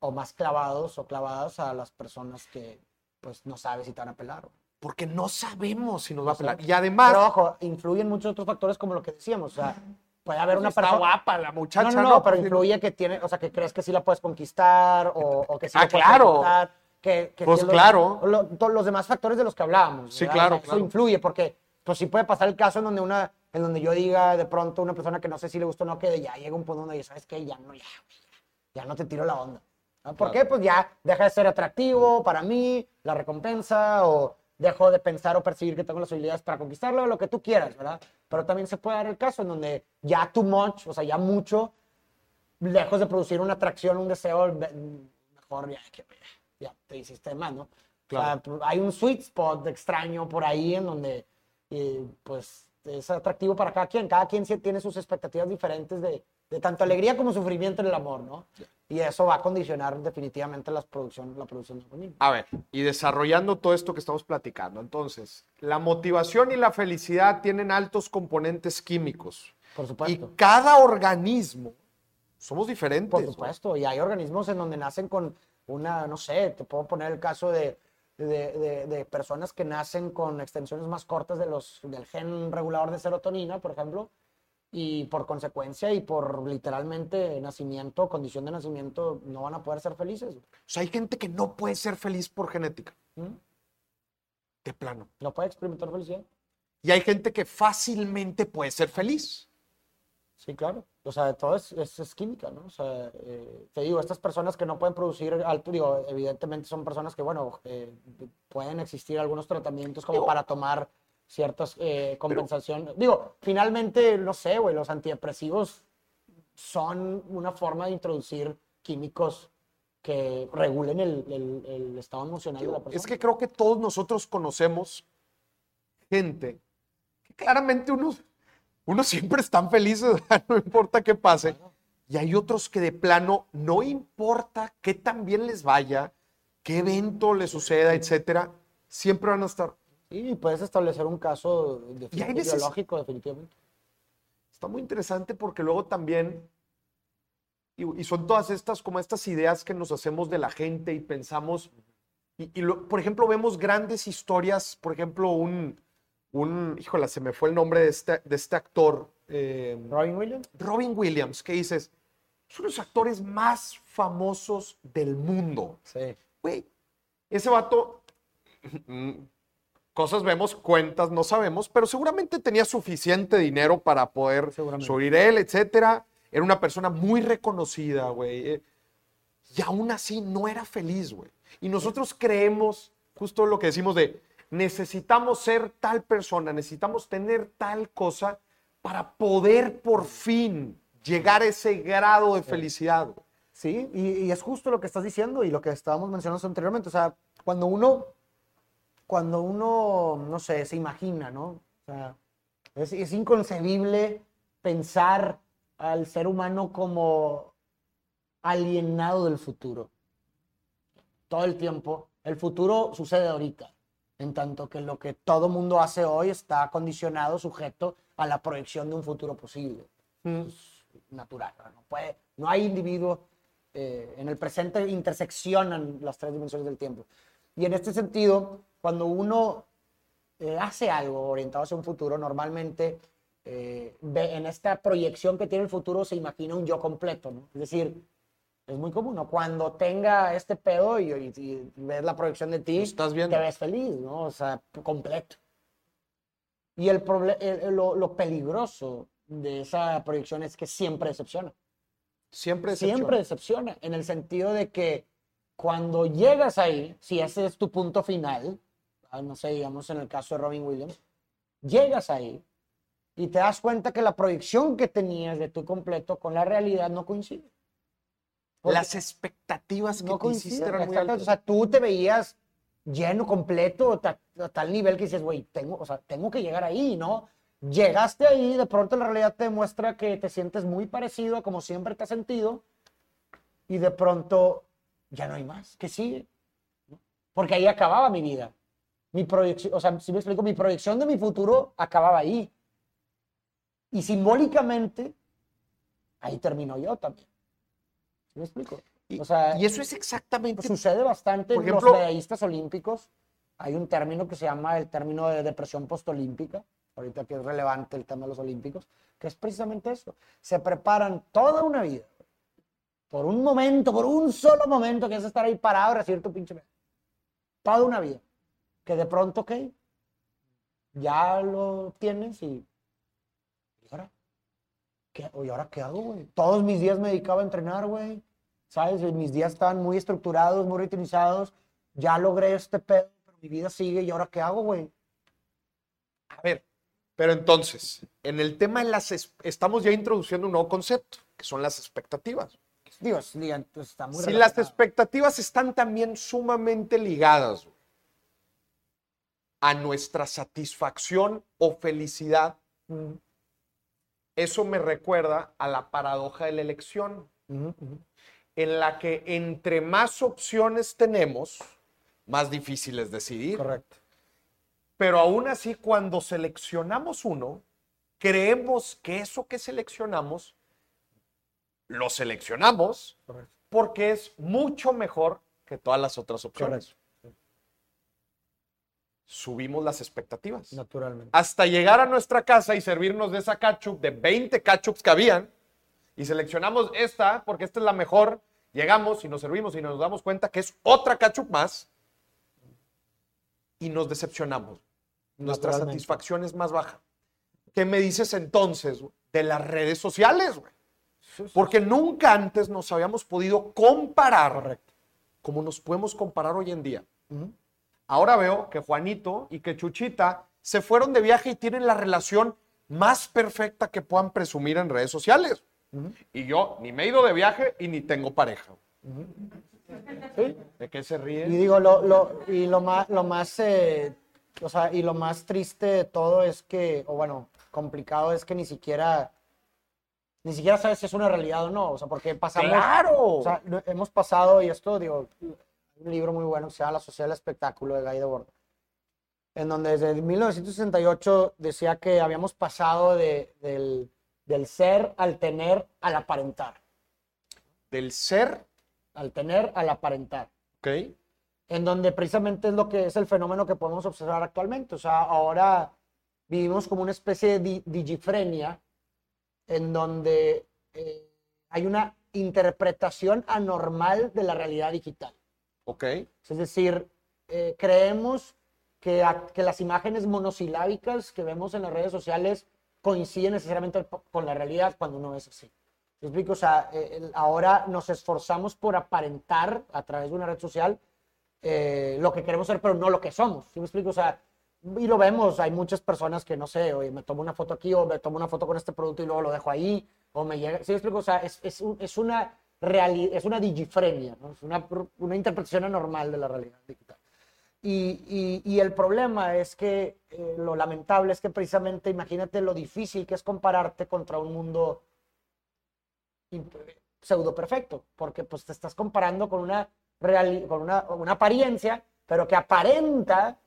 o más clavados o clavadas a las personas que pues no sabes si te van a pelar. Porque no sabemos si nos va a pelar. Y además, Pero ojo, influyen muchos otros factores como lo que decíamos, o sea, puede haber una está persona... guapa la muchacha. No, no, no, pero Pues, influye que tiene, o sea, que crees que sí la puedes conquistar o, o que sí Ah, lo puedes claro. conquistar, que, que Pues sí lo- claro. lo- to- los demás factores de los que hablábamos. Sí, claro, O sea, claro. Eso influye porque, pues sí puede pasar el caso en donde una, en donde yo diga de pronto a una persona que no sé si le gusta o no, que ya llega un punto donde ya sabes que ya no, ya, ya no te tiro la onda. ¿Por qué? Pues ya deja de ser atractivo para mí, la recompensa, o dejo de pensar o percibir que tengo las habilidades para conquistarlo, lo que tú quieras, ¿verdad? Pero también se puede dar el caso en donde ya too much, o sea, ya mucho, lejos de producir una atracción, un deseo, mejor ya, ya te hiciste más, ¿no? Claro. O sea, hay un sweet spot extraño por ahí en donde, eh, pues, es atractivo para cada quien. Cada quien tiene sus expectativas diferentes de, de tanto alegría como sufrimiento en el amor, ¿no? Y eso va a condicionar definitivamente las producción, la producción de. A ver, y desarrollando todo esto que estamos platicando, entonces, la motivación y la felicidad tienen altos componentes químicos. Por Y supuesto. cada organismo somos diferentes. Por ¿no? supuesto, y hay organismos en donde nacen con una, no sé, te puedo poner el caso de, de, de- de personas que nacen con extensiones más cortas de los, del gen regulador de serotonina, por ejemplo, y por consecuencia y por literalmente nacimiento, condición de nacimiento, no van a poder ser felices. O sea, hay gente que no puede ser feliz por genética, ¿Mm? de plano. No puede experimentar felicidad. Y hay gente que fácilmente puede ser feliz. Sí, claro. O sea, todo es, es, es química, ¿no? O sea, eh, te digo, estas personas que no pueden producir alto, digo, evidentemente son personas que, bueno, eh, pueden existir algunos tratamientos como Digo- para tomar ciertas eh, compensaciones. Digo, finalmente, no sé, güey, los antidepresivos son una forma de introducir químicos que regulen el, el- el estado emocional de la persona. Es que creo que todos nosotros conocemos gente que claramente unos, unos siempre están felices, no importa qué pase. Y hay otros que de plano no importa qué tan bien les vaya, qué evento les suceda, etcétera, siempre van a estar. Sí, puedes establecer un caso de Y hay veces- biológico, definitivamente. Está muy interesante porque luego también, y, y son todas estas, como estas ideas que nos hacemos de la gente y pensamos, y, y lo- por ejemplo, vemos grandes historias, por ejemplo, un, un, híjole, se me fue el nombre de este, de este actor, eh, Robin Williams. Robin Williams, que dices, es uno de los actores más famosos del mundo. Sí. Güey, ese vato, mm, cosas vemos, cuentas no sabemos, pero seguramente tenía suficiente dinero para poder subir él, etcétera. Era una persona muy reconocida, güey. eh, Y aún así no era feliz, güey. Y nosotros creemos, justo lo que decimos de, necesitamos ser tal persona, necesitamos tener tal cosa para poder por fin llegar a ese grado de felicidad. güey. Sí, y, y es justo lo que estás diciendo y lo que estábamos mencionando anteriormente. O sea, cuando uno, cuando uno, no sé, se imagina, ¿no? O sea, es, es inconcebible pensar al ser humano como alienado del futuro. Todo el tiempo. El futuro sucede ahorita, en tanto que lo que todo mundo hace hoy está condicionado, sujeto a la proyección de un futuro posible. Es natural. No, puede, no hay individuo. eh, en el presente interseccionan las tres dimensiones del tiempo. Y en este sentido, cuando uno eh, hace algo orientado hacia un futuro, normalmente eh, en esta proyección que tiene el futuro se imagina un yo completo, ¿no? Es decir, es muy común, ¿no? Cuando tenga este pedo y, y- y ves la proyección de ti, estás viendo. te ves feliz, ¿no? O sea, completo. Y el el- lo, lo peligroso de esa proyección es que siempre decepciona. Siempre decepciona. Siempre decepciona, en el sentido de que cuando llegas ahí, si ese es tu punto final, no sé, digamos en el caso de Robin Williams, llegas ahí y te das cuenta que la proyección que tenías de tu completo con la realidad no coincide. Porque Las expectativas que no te hiciste eran muy altas. O sea, tú te veías lleno, completo, a tal nivel que dices, güey, tengo, o sea, tengo que llegar ahí, ¿no? Llegaste ahí, de pronto la realidad te demuestra que te sientes muy parecido a como siempre te has sentido, y de pronto ya no hay más. ¿Qué sigue? ¿No? Porque ahí acababa mi vida. Mi proyección, o sea, si me explico, mi proyección de mi futuro acababa ahí. Y simbólicamente, ahí terminó yo también. ¿Sí me explico? Y, o sea, y eso es exactamente. sucede bastante Por en ejemplo- los medallistas olímpicos. Hay un término que se llama el término de depresión postolímpica, ahorita que es relevante el tema de los olímpicos, que es precisamente eso. Se preparan toda una vida, por un momento, por un solo momento, que es estar ahí parado y recibir tu pinche medalla. Toda una vida. Que de pronto, ok, ya lo tienes y... ¿Y ahora? ¿Qué, ¿Y ahora qué hago, güey? Todos mis días me dedicaba a entrenar, güey. ¿sabes? Mis días estaban muy estructurados, muy rutinizados. Ya logré este pedo, pero mi vida sigue. ¿Y ahora qué hago, güey? A ver, pero entonces, en el tema de las. es- Estamos ya introduciendo un nuevo concepto, que son las expectativas. Digan, pues, está muy Si las expectativas están también sumamente ligadas güey, a nuestra satisfacción o felicidad, eso me recuerda a la paradoja de la elección, en la que entre más opciones tenemos, más difícil es decidir. Correcto. Pero aún así, cuando seleccionamos uno, creemos que eso que seleccionamos, lo seleccionamos Correcto. porque es mucho mejor que todas las otras opciones. Subimos las expectativas. Naturalmente. Hasta llegar a nuestra casa y servirnos de esa ketchup, de 20 ketchups que habían, y seleccionamos esta porque esta es la mejor. Llegamos y nos servimos y nos damos cuenta que es otra ketchup más y nos decepcionamos. Nuestra satisfacción es más baja. ¿Qué me dices entonces de las redes sociales? güey? Porque nunca antes nos habíamos podido comparar Correcto. como nos podemos comparar hoy en día. Ujú. Ahora veo que Juanito y que Chuchita se fueron de viaje y tienen la relación más perfecta que puedan presumir en redes sociales. Y yo ni me he ido de viaje y ni tengo pareja. Sí. ¿De qué se ríe? Y digo, lo, lo, y lo más, lo más, eh, o sea, y lo más triste de todo es que, o bueno, complicado es que ni siquiera, ni siquiera sabes si es una realidad o no, o sea, porque pasamos, ¡Claro! o sea, hemos pasado, y esto, digo, un libro muy bueno que se llama La Sociedad del Espectáculo de Guy Debord, en donde desde 1968 decía que habíamos pasado de, del, del ser al tener al aparentar, Del ser, al tener al aparentar ¿ok? en donde precisamente es lo que es el fenómeno que podemos observar actualmente. O sea, ahora vivimos como una especie de di- digifrenia en donde eh, hay una interpretación anormal de la realidad digital. ¿Ok? Es decir, eh, creemos que, a- que las imágenes monosilábicas que vemos en las redes sociales coinciden necesariamente con la realidad cuando no es así. ¿Me explico? O sea, eh, ahora nos esforzamos por aparentar a través de una red social eh, lo que queremos ser, pero no lo que somos. ¿Sí me explico? O sea, y lo vemos, hay muchas personas que no sé, oye, me tomo una foto aquí o me tomo una foto con este producto y luego lo dejo ahí, o me llega. ¿Sí me explico? O sea, es, es, es una es una digifrenia, ¿no? es una, una interpretación anormal de la realidad digital. Y, y- y el problema es que eh, lo lamentable es que precisamente imagínate lo difícil que es compararte contra un mundo pseudo perfecto, porque pues te estás comparando con una, reali- con una, una apariencia, pero que aparenta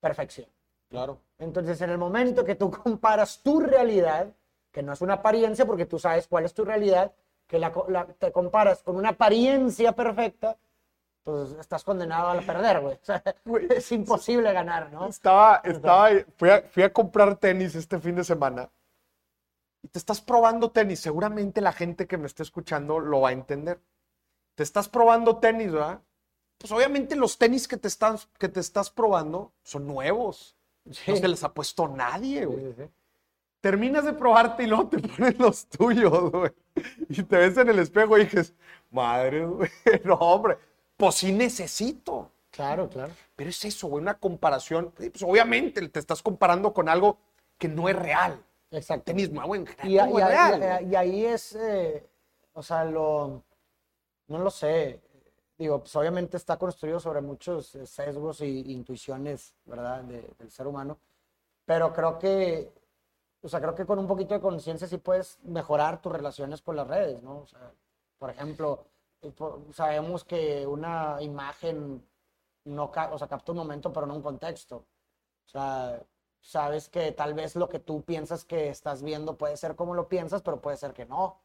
perfección. Claro. Entonces, en el momento que tú comparas tu realidad, que no es una apariencia, porque tú sabes cuál es tu realidad, que la, la- te comparas con una apariencia perfecta, pues estás condenado a perder, güey. O sea, es imposible ganar, ¿no? Estaba, estaba, fui a, fui a comprar tenis este fin de semana y te estás probando tenis. Seguramente la gente que me esté escuchando lo va a entender. Te estás probando tenis, ¿verdad? Pues obviamente los tenis que te estás, que te estás probando son nuevos. Sí. No se les ha puesto nadie, güey. Terminas de probarte y luego te pones los tuyos, güey. Y te ves en el espejo y dices, madre, güey, no, hombre, pues sí necesito. Claro, claro. Pero es eso, güey, una comparación. Pues obviamente te estás comparando con algo que no es real. Exacto. En general Y, y y ahí es, eh, o sea, lo, no lo sé, digo, pues obviamente está construido sobre muchos sesgos y intuiciones, ¿verdad?, de- del ser humano, pero creo que, o sea, creo que con un poquito de conciencia sí puedes mejorar tus relaciones con las redes, ¿no? O sea, por ejemplo, eh, sabemos que una imagen no, o sea, capta un momento, pero no un contexto. O sea, sabes que tal vez lo que tú piensas que estás viendo puede ser como lo piensas, pero puede ser que no.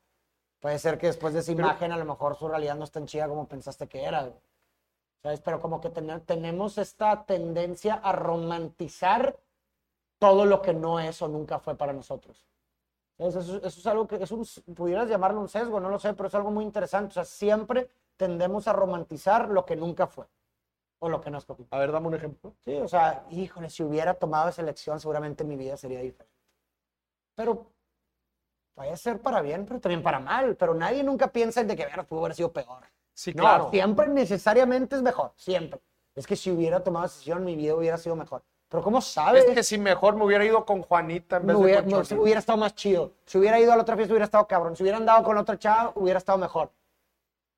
Puede ser que después de esa Pero- imagen a lo mejor su realidad no es tan chida como pensaste que era. ¿Sabes? Pero como que tener- tenemos esta tendencia a romantizar todo lo que no es o nunca fue para nosotros. ¿Sabes? Eso, eso es algo que es un, pudieras llamarlo un sesgo, no lo sé, pero es algo muy interesante. O sea, siempre tendemos a romantizar lo que nunca fue o lo que no escogimos. A ver, dame un ejemplo. Sí, o sea, híjole, si hubiera tomado esa elección, seguramente mi vida sería diferente. Pero puede ser para bien, pero también para mal. Pero nadie nunca piensa en de que "Bueno, pudo haber sido peor. Sí, No, claro. siempre necesariamente es mejor, siempre. Es que si hubiera tomado esa decisión, mi vida hubiera sido mejor. Pero ¿cómo sabes? Es que si mejor me hubiera ido con Juanita en vez hubiera, de con hubiera estado más chido. Si hubiera ido a la otra fiesta, hubiera estado cabrón. Si hubiera andado con otra chava, hubiera estado mejor.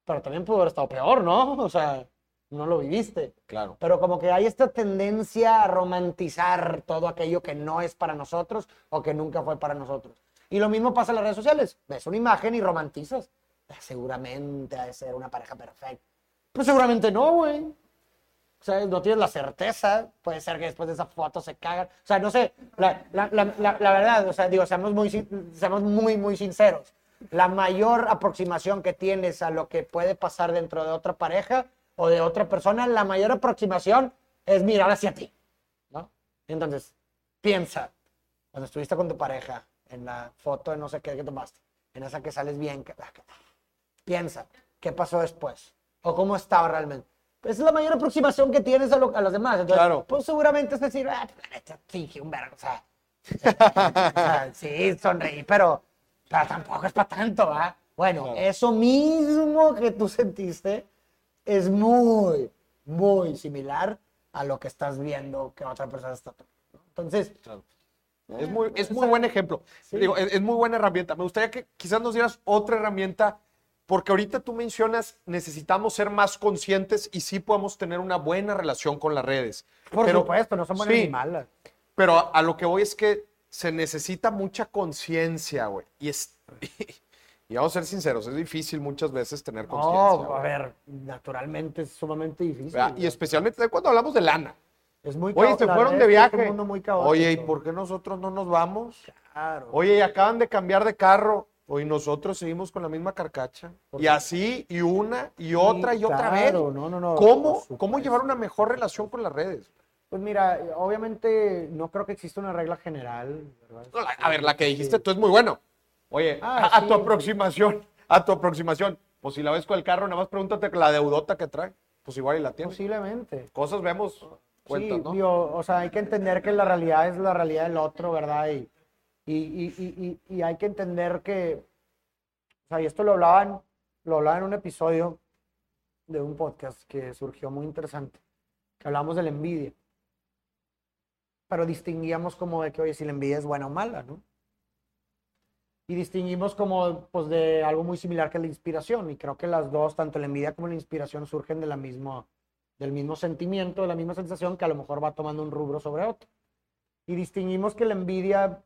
Pero también pudo haber estado peor, ¿no? O sea, no lo viviste. Claro. Pero como que hay esta tendencia a romantizar todo aquello que no es para nosotros o que nunca fue para nosotros. Y lo mismo pasa en las redes sociales. Ves una imagen y romantizas. "Ah, Seguramente ha de ser una pareja perfecta. Pues seguramente no, güey. No tienes la certeza. Puede ser que después de esa foto se cagan. O sea, no sé. La, la- la- la- verdad, o sea, digo, seamos muy, seamos muy, muy sinceros. La mayor aproximación que tienes a lo que puede pasar dentro de otra pareja o de otra persona, la mayor aproximación es mirar hacia ti. ¿no? Entonces, piensa, cuando estuviste con tu pareja, en la foto de no sé qué que tomaste, en esa que sales bien, que- piensa, ¿qué pasó después? ¿O cómo estaba realmente? Es la mayor aproximación que tienes a, lo- a los demás. Entonces, Claro. Pues seguramente es decir, ah, finge un vergo, o sea, sí, sonreí, pero, pero tampoco es para tanto, ¿va? Bueno, Claro. eso mismo que tú sentiste es muy, muy similar a lo que estás viendo que otra persona está. Entonces, Es muy, es muy buen ejemplo. Digo, es, es muy buena herramienta. Me gustaría que quizás nos dieras otra herramienta, porque ahorita tú mencionas, necesitamos ser más conscientes y sí podemos tener una buena relación con las redes. por Pero- supuesto, no son buenas sí, ni malas. Pero a, a lo que voy es que se necesita mucha conciencia, güey. Y es. Y vamos a ser sinceros, es difícil muchas veces tener conciencia. No, a ver, naturalmente es sumamente difícil. ¿Verdad? Y especialmente cuando hablamos de lana. es muy Oye, se fueron de viaje. mundo muy. Oye, ¿y por qué nosotros no nos vamos? Claro. Oye, y acaban de cambiar de carro. Hoy nosotros seguimos con la misma carcacha. Y así, y una, y otra, y otra vez. claro, no, no, no, ¿Cómo. ¿Cómo llevar una mejor relación con las redes? Pues mira, obviamente no creo que exista una regla general, ¿verdad? La- a ver, la que dijiste tú es muy bueno. Oye, Ah, a, a sí. tu aproximación, a tu aproximación. Pues si la ves con el carro, nada más pregúntate la deudota que trae. Pues igual y la tiene. Posiblemente. Cosas vemos, cuentas, sí, ¿no? digo, o sea, hay que entender que la realidad es la realidad del otro, ¿verdad? Y, y, y, y- y hay que entender que, o sea, y esto lo hablaban, lo hablaban en un episodio de un podcast que surgió muy interesante, que hablamos de la envidia. Pero distinguíamos como de que, oye, si la envidia es buena o mala, ¿no? Y distinguimos como, pues, de algo muy similar que la inspiración. Y creo que las dos, tanto la envidia como la inspiración, surgen de la misma, del mismo sentimiento, de la misma sensación que a lo mejor va tomando un rubro sobre otro. Y distinguimos que la envidia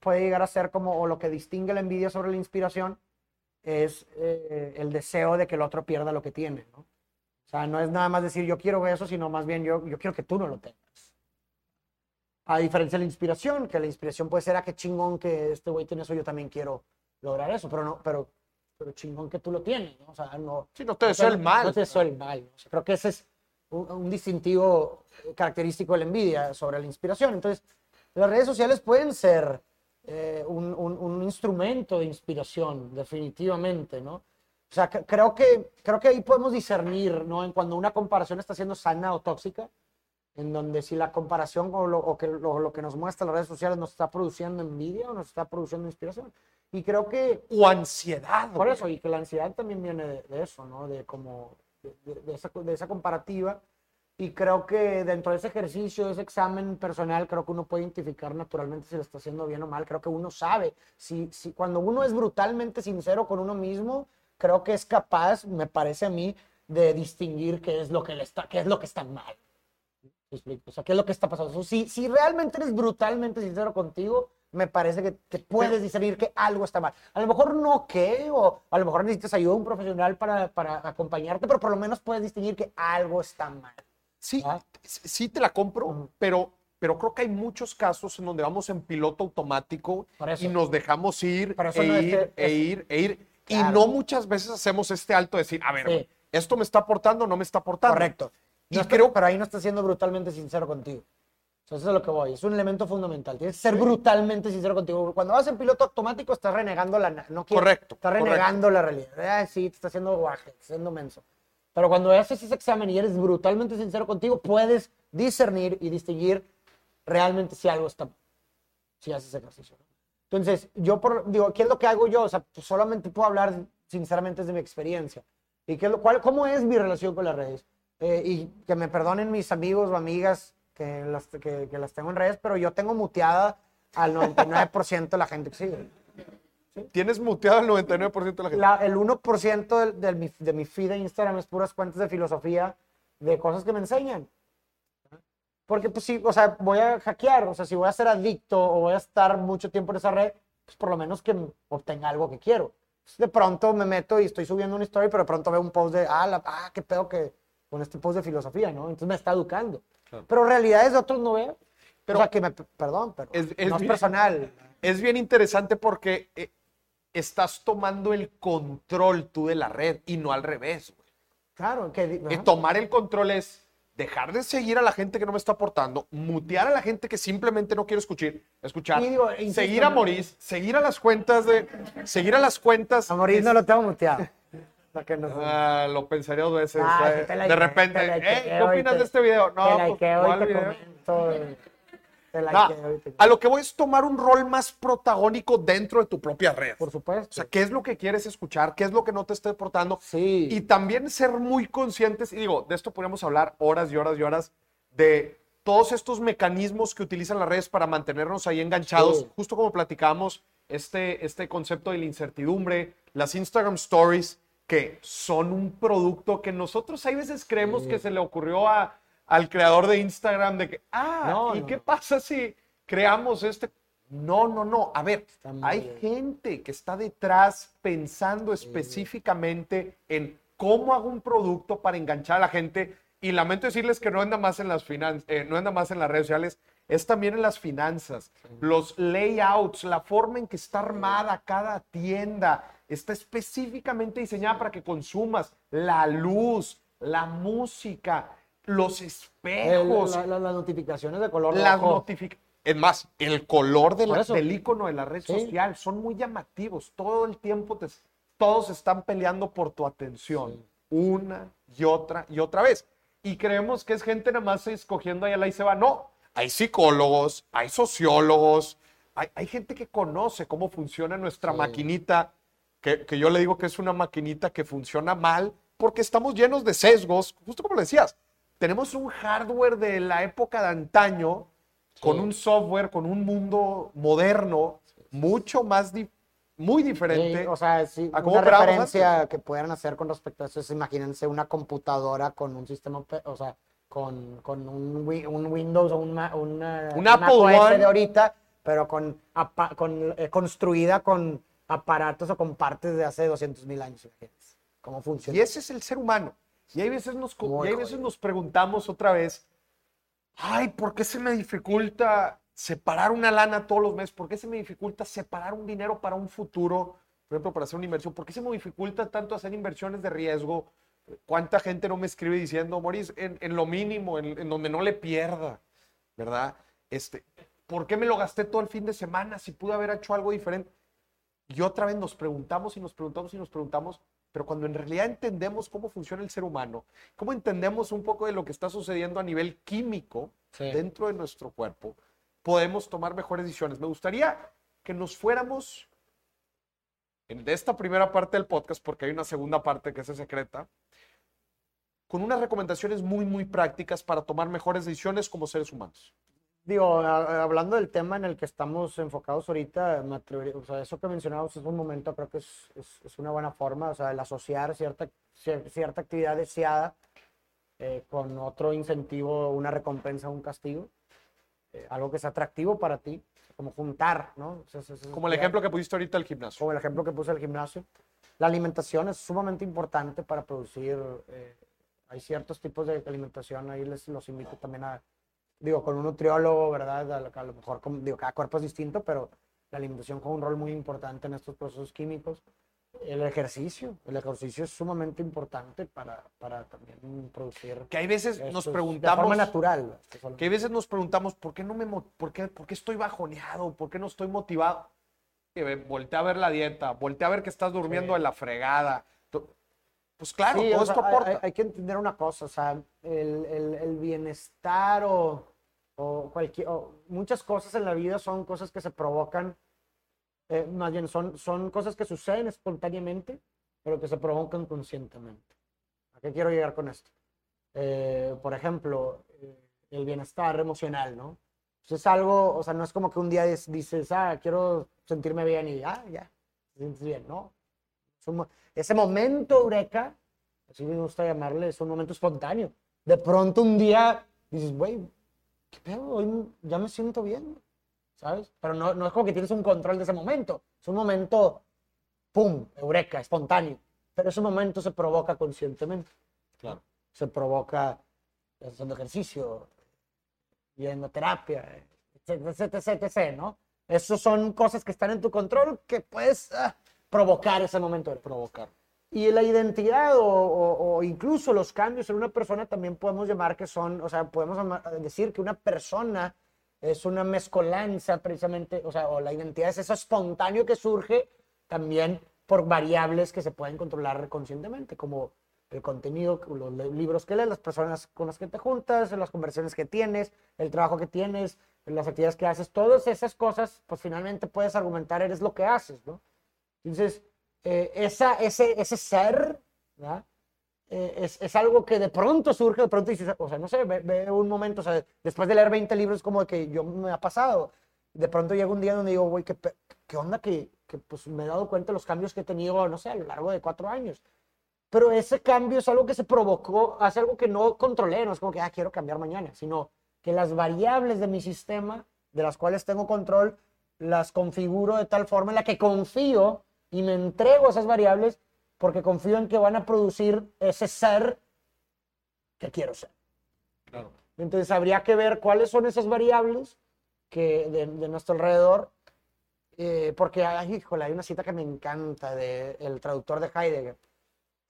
puede llegar a ser como, o lo que distingue la envidia sobre la inspiración, es eh, el deseo de que el otro pierda lo que tiene, ¿no? O sea, no es nada más decir yo quiero eso, sino más bien yo, yo quiero que tú no lo tengas. A diferencia de la inspiración, que la inspiración puede ser, a qué chingón que este güey tiene eso, yo también quiero lograr eso, pero no, pero, pero chingón que tú lo tienes, ¿no? O sea, no... Sí, no te deseo el mal. No te deseo el mal. ¿no? O sea, creo que ese es un, un distintivo característico de la envidia sobre la inspiración. Entonces, las redes sociales pueden ser eh, un, un- un instrumento de inspiración, definitivamente, ¿no? O sea, que- creo, que, creo que ahí podemos discernir, ¿no? En cuando una comparación está siendo sana o tóxica, en donde si la comparación o lo, o que, lo, lo que nos muestra las redes sociales nos está produciendo envidia o nos está produciendo inspiración. Y creo que O ansiedad. por eso, y que la ansiedad también viene de, de eso, ¿no? De como, de- de esa, de esa comparativa. Y creo que dentro de ese ejercicio, ese examen personal, creo que uno puede identificar naturalmente si lo está haciendo bien o mal. Creo que uno sabe. Si, si cuando uno es brutalmente sincero con uno mismo, creo que es capaz, me parece a mí, de distinguir qué es lo que, le está, qué es lo que está mal. O sea, ¿qué es lo que está pasando? Si, si realmente eres brutalmente sincero contigo, me parece que, que puedes discernir que algo está mal. A lo mejor no qué, o a lo mejor necesitas ayuda de un profesional para, para acompañarte, pero por lo menos puedes distinguir que algo está mal. Sí, Ah. sí sí te la compro, Ujú. pero, pero creo que hay muchos casos en donde vamos en piloto automático y nos dejamos ir, e no es ir, e ir, e ir. Y Claro. no muchas veces hacemos este alto de decir, a ver, Sí. esto me está aportando o no me está aportando. Correcto. Y No está- creo- pero ahí no estás siendo brutalmente sincero contigo. Sea, eso es lo que voy. Es un elemento fundamental. Tienes que ser brutalmente sincero contigo. Cuando vas en piloto automático, estás renegando la... No quieres- Correcto, Estás correcto. renegando la realidad. Sí, te estás haciendo guaje, te estás haciendo menso. Pero cuando haces ese examen y eres brutalmente sincero contigo, puedes discernir y distinguir realmente si algo está mal. Si haces ejercicio. Entonces, yo por, digo, ¿qué es lo que hago yo? O sea, pues solamente puedo hablar sinceramente desde mi experiencia. ¿Y qué es lo, cuál, cómo es mi relación con las redes? Eh, y que me perdonen mis amigos o amigas que las, que, que las tengo en redes, pero yo tengo muteada al 99% de la gente que sigue. Tienes muteado el 99% de la gente. La- el 1% del, del mi- de mi feed de Instagram es puras cuentas de filosofía, de cosas que me enseñan. Porque, pues sí, o sea, voy a hackear, o sea, si voy a ser adicto o voy a estar mucho tiempo en esa red, pues por lo menos que obtenga algo que quiero. Entonces, de pronto me meto y estoy subiendo una story, pero de pronto veo un post de, ah, la- ah qué pedo que con este post de filosofía, ¿no? Entonces me está educando. Pero realidades de otros no veo. Pero- o sea, que me, perdón, pero Es- es no es bien- personal. Es bien interesante porque eh, estás tomando el control tú de la red y no al revés. güey. Claro, que... Eh, tomar el control es dejar de seguir a la gente que no me está aportando, mutear a la gente que simplemente no quiero escuchar, escuchar digo, seguir a Moris, seguir a las cuentas de, seguir a las cuentas. A morir no lo tengo muteado. No- Ah, lo pensaría dos veces. Ah, eh, de repente, te "Ey, likeo ¿qué opinas te- de este video? No, te pues, likeo ¿cuál y te video? comento. Te- a lo que voy es tomar un rol más protagónico dentro de tu propia red. Por O supuesto. sea, ¿qué es lo que quieres escuchar? ¿Qué es lo que no te esté aportando? Sí. Y también ser muy conscientes, y digo, de esto podríamos hablar horas y horas y horas, de todos estos mecanismos que utilizan las redes para mantenernos ahí enganchados, Sí. justo como platicamos, este, este concepto de la incertidumbre, las Instagram Stories, que son un producto que nosotros hay veces creemos que se le ocurrió a, al creador de Instagram de que, ah, No, ¿y no, qué no. pasa si creamos este? No, no, no. A ver, hay bien. gente que está detrás pensando específicamente en cómo hago un producto para enganchar a la gente. Y lamento decirles que no anda más en las finan- eh, no anda más en las redes sociales, es también en las finanzas. Los layouts, la forma en que está armada cada tienda, está específicamente diseñada para que consumas la luz, la música, los El- espejos, la- la- las notificaciones de color las rojo. notificaciones. Es más, el color de la- del icono de la red Sí. social son muy llamativos. Todo el tiempo te- todos están peleando por tu atención. Una y otra y otra vez. Y creemos que es gente nada más escogiendo ahí a la y se va. No, hay psicólogos, hay sociólogos, hay, hay gente que conoce cómo funciona nuestra maquinita, que, que yo le digo que es una maquinita que funciona mal porque estamos llenos de sesgos, justo como le decías. Tenemos un hardware de la época de antaño con un software, con un mundo moderno, mucho más, di- muy diferente. O sea, sí, ¿A una referencia que pudieran hacer con respecto a eso es, imagínense una computadora con un sistema, o sea, con, con un, Wi- un Windows o un, Ma- una, Un Apple One. de ahorita, pero con, con, eh, construida con, aparatos o con partes de hace 200 mil años. imagínense ¿Cómo funciona? Y ese es el ser humano. Y hay veces nos, y hay veces nos preguntamos otra vez, ay, ¿por qué se me dificulta separar una lana todos los meses? ¿Por qué se me dificulta separar un dinero para un futuro? Por ejemplo, para hacer una inversión. ¿Por qué se me dificulta tanto hacer inversiones de riesgo? ¿Cuánta gente no me escribe diciendo, Moris, en, en lo mínimo, en, en donde no le pierda, ¿verdad? Este, ¿Por qué me lo gasté todo el fin de semana si pude haber hecho algo diferente? Y otra vez nos preguntamos y nos preguntamos y nos preguntamos, pero cuando en realidad entendemos cómo funciona el ser humano, cómo entendemos un poco de lo que está sucediendo a nivel químico Sí. dentro de nuestro cuerpo, podemos tomar mejores decisiones. Me gustaría que nos fuéramos en de esta primera parte del podcast, porque hay una segunda parte que es secreta, con unas recomendaciones muy, muy prácticas para tomar mejores decisiones como seres humanos. Digo, a- hablando del tema en el que estamos enfocados ahorita, me o sea, eso que mencionamos es un momento, creo que es, es- es una buena forma, o sea, el asociar cierta, cier- cierta actividad deseada eh, con otro incentivo, una recompensa, un castigo, eh, algo que sea atractivo para ti, como juntar, ¿no? O sea, es- Como el ejemplo que pusiste ahorita del gimnasio. como el ejemplo que puse del gimnasio. La alimentación es sumamente importante para producir. eh, hay ciertos tipos de alimentación, ahí les los invito también a, digo, con un nutriólogo, ¿verdad? A, lo- a lo mejor, digo, cada cuerpo es distinto, pero la alimentación juega un rol muy importante en estos procesos químicos. El ejercicio, el ejercicio es sumamente importante para, para también producir. Que hay veces nos estos- De preguntamos... forma natural. que a veces nos preguntamos por qué no me por qué, por qué estoy bajoneado, por qué no estoy motivado. Voltea a ver la dieta, voltea a ver que estás durmiendo Sí. de la fregada. Pues claro, Sí, todo sea, esto hay- aporta. Hay, hay que entender una cosa, o sea, el, el- el bienestar o, o cualquier, o muchas cosas en la vida son cosas que se provocan, eh, más bien son, son cosas que suceden espontáneamente, pero que se provocan conscientemente. ¿A qué quiero llegar con esto? Eh, por ejemplo, eh, el bienestar emocional, ¿no? Pues es algo, o sea, no es como que un día dices, ah, quiero sentirme bien y ah, ya, te sientes bien, ¿no? Un ese momento eureka, así me gusta llamarle, es un momento espontáneo. De pronto un día dices, güey, ¿qué pedo? Hoy ya me siento bien, ¿sabes? Pero no, no es como que tienes un control de ese momento. Es un momento, pum, eureka, espontáneo. Pero ese momento se provoca conscientemente. Claro. Se provoca haciendo ejercicio, yendo a terapia, etc, etc, etc, ¿no? Esas son cosas que están en tu control que puedes ah, provocar ese momento. eureka. provocar. Y la identidad o, o- incluso los cambios en una persona también podemos llamar que son, o sea, podemos decir que una persona es una mezcolanza precisamente, o sea, o la identidad es eso espontáneo que surge también por variables que se pueden controlar conscientemente, como el contenido, los li- libros que lees, las personas con las que te juntas, las conversaciones que tienes, el trabajo que tienes, las actividades que haces, todas esas cosas, pues finalmente puedes argumentar, eres lo que haces, ¿no? Entonces, eh, esa, ese, ese ser. Eh, es, es algo que de pronto surge, de pronto dices, o sea, no sé, ve, ve un momento, o sea, después de leer 20 libros, como que yo me ha pasado. De pronto llega un día donde digo, güey, ¿qué, qué onda que, que pues me he dado cuenta de los cambios que he tenido, no sé, a lo largo de cuatro años. Pero ese cambio es algo que se provocó, hace algo que no controlé, no es como que, ah, quiero cambiar mañana, sino que las variables de mi sistema, de las cuales tengo control, las configuro de tal forma en la que confío y me entrego a esas variables porque confío en que van a producir ese ser que quiero ser. Claro. Entonces habría que ver cuáles son esas variables que de, de nuestro alrededor, eh, porque ay, híjole, hay una cita que me encanta del traductor de Heidegger,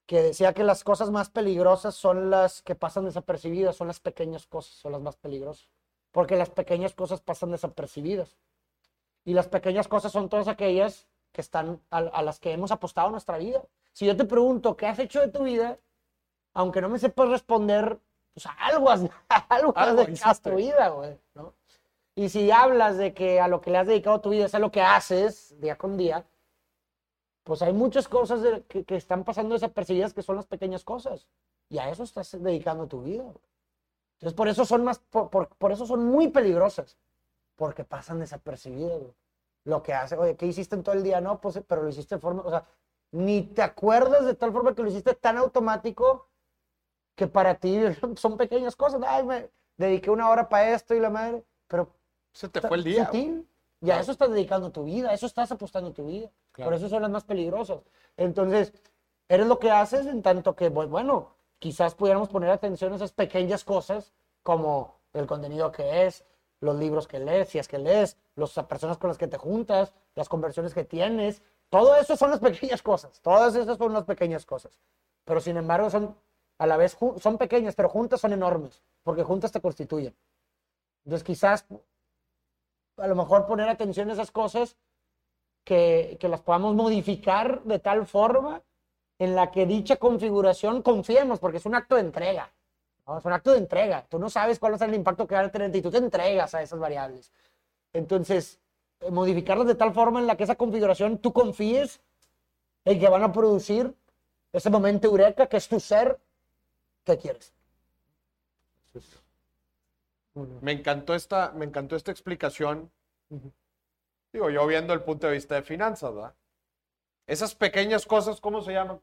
que decía que las cosas más peligrosas son las que pasan desapercibidas, son las pequeñas cosas, son las más peligrosas, porque las pequeñas cosas pasan desapercibidas. Y las pequeñas cosas son todas aquellas que están a, a las que hemos apostado nuestra vida. Si yo te pregunto, ¿qué has hecho de tu vida? Aunque no me sepas responder, pues algo has, algo has Algo dedicado a tu vida, güey, ¿no? Y si hablas de que a lo que le has dedicado tu vida es a lo que haces día con día, pues hay muchas cosas de- que, que están pasando desapercibidas que son las pequeñas cosas. Y a eso estás dedicando tu vida. güey. Entonces, por eso son más, por, por- por eso son muy peligrosas. Porque pasan desapercibidas. güey. Lo que hace, oye, ¿qué hiciste en todo el día? No, pues, pero lo hiciste de forma, o sea, ni te acuerdas de tal forma que lo hiciste tan automático que para ti son pequeñas cosas. Ay, me dediqué una hora para esto y la madre, pero Se te fue el día. sutil. Y a Claro. eso estás dedicando tu vida, a eso estás apostando tu vida. Por eso son las más peligrosas. Entonces, eres lo que haces en tanto que, pues, bueno, quizás pudiéramos poner atención a esas pequeñas cosas como el contenido que es, los libros que lees, si es que lees, las personas con las que te juntas, las conversiones que tienes. Todo eso son las pequeñas cosas. Todas esas son las pequeñas cosas. Pero sin embargo, son a la vez son pequeñas, pero juntas son enormes, porque juntas te constituyen. Entonces, quizás a lo mejor poner atención a esas cosas que, que las podamos modificar de tal forma en la que dicha configuración confiemos, porque es un acto de entrega. ¿No? Es un acto de entrega. Tú no sabes cuál va a ser el impacto que va a tener y tú te entregas a esas variables. Entonces, eh, modificarlas de tal forma en la que esa configuración tú confíes en que van a producir ese momento eureka que es tu ser que quieres. Me encantó esta, me encantó esta explicación. Digo, yo viendo el punto de vista de finanzas, ¿verdad? Esas pequeñas cosas, ¿cómo se llaman?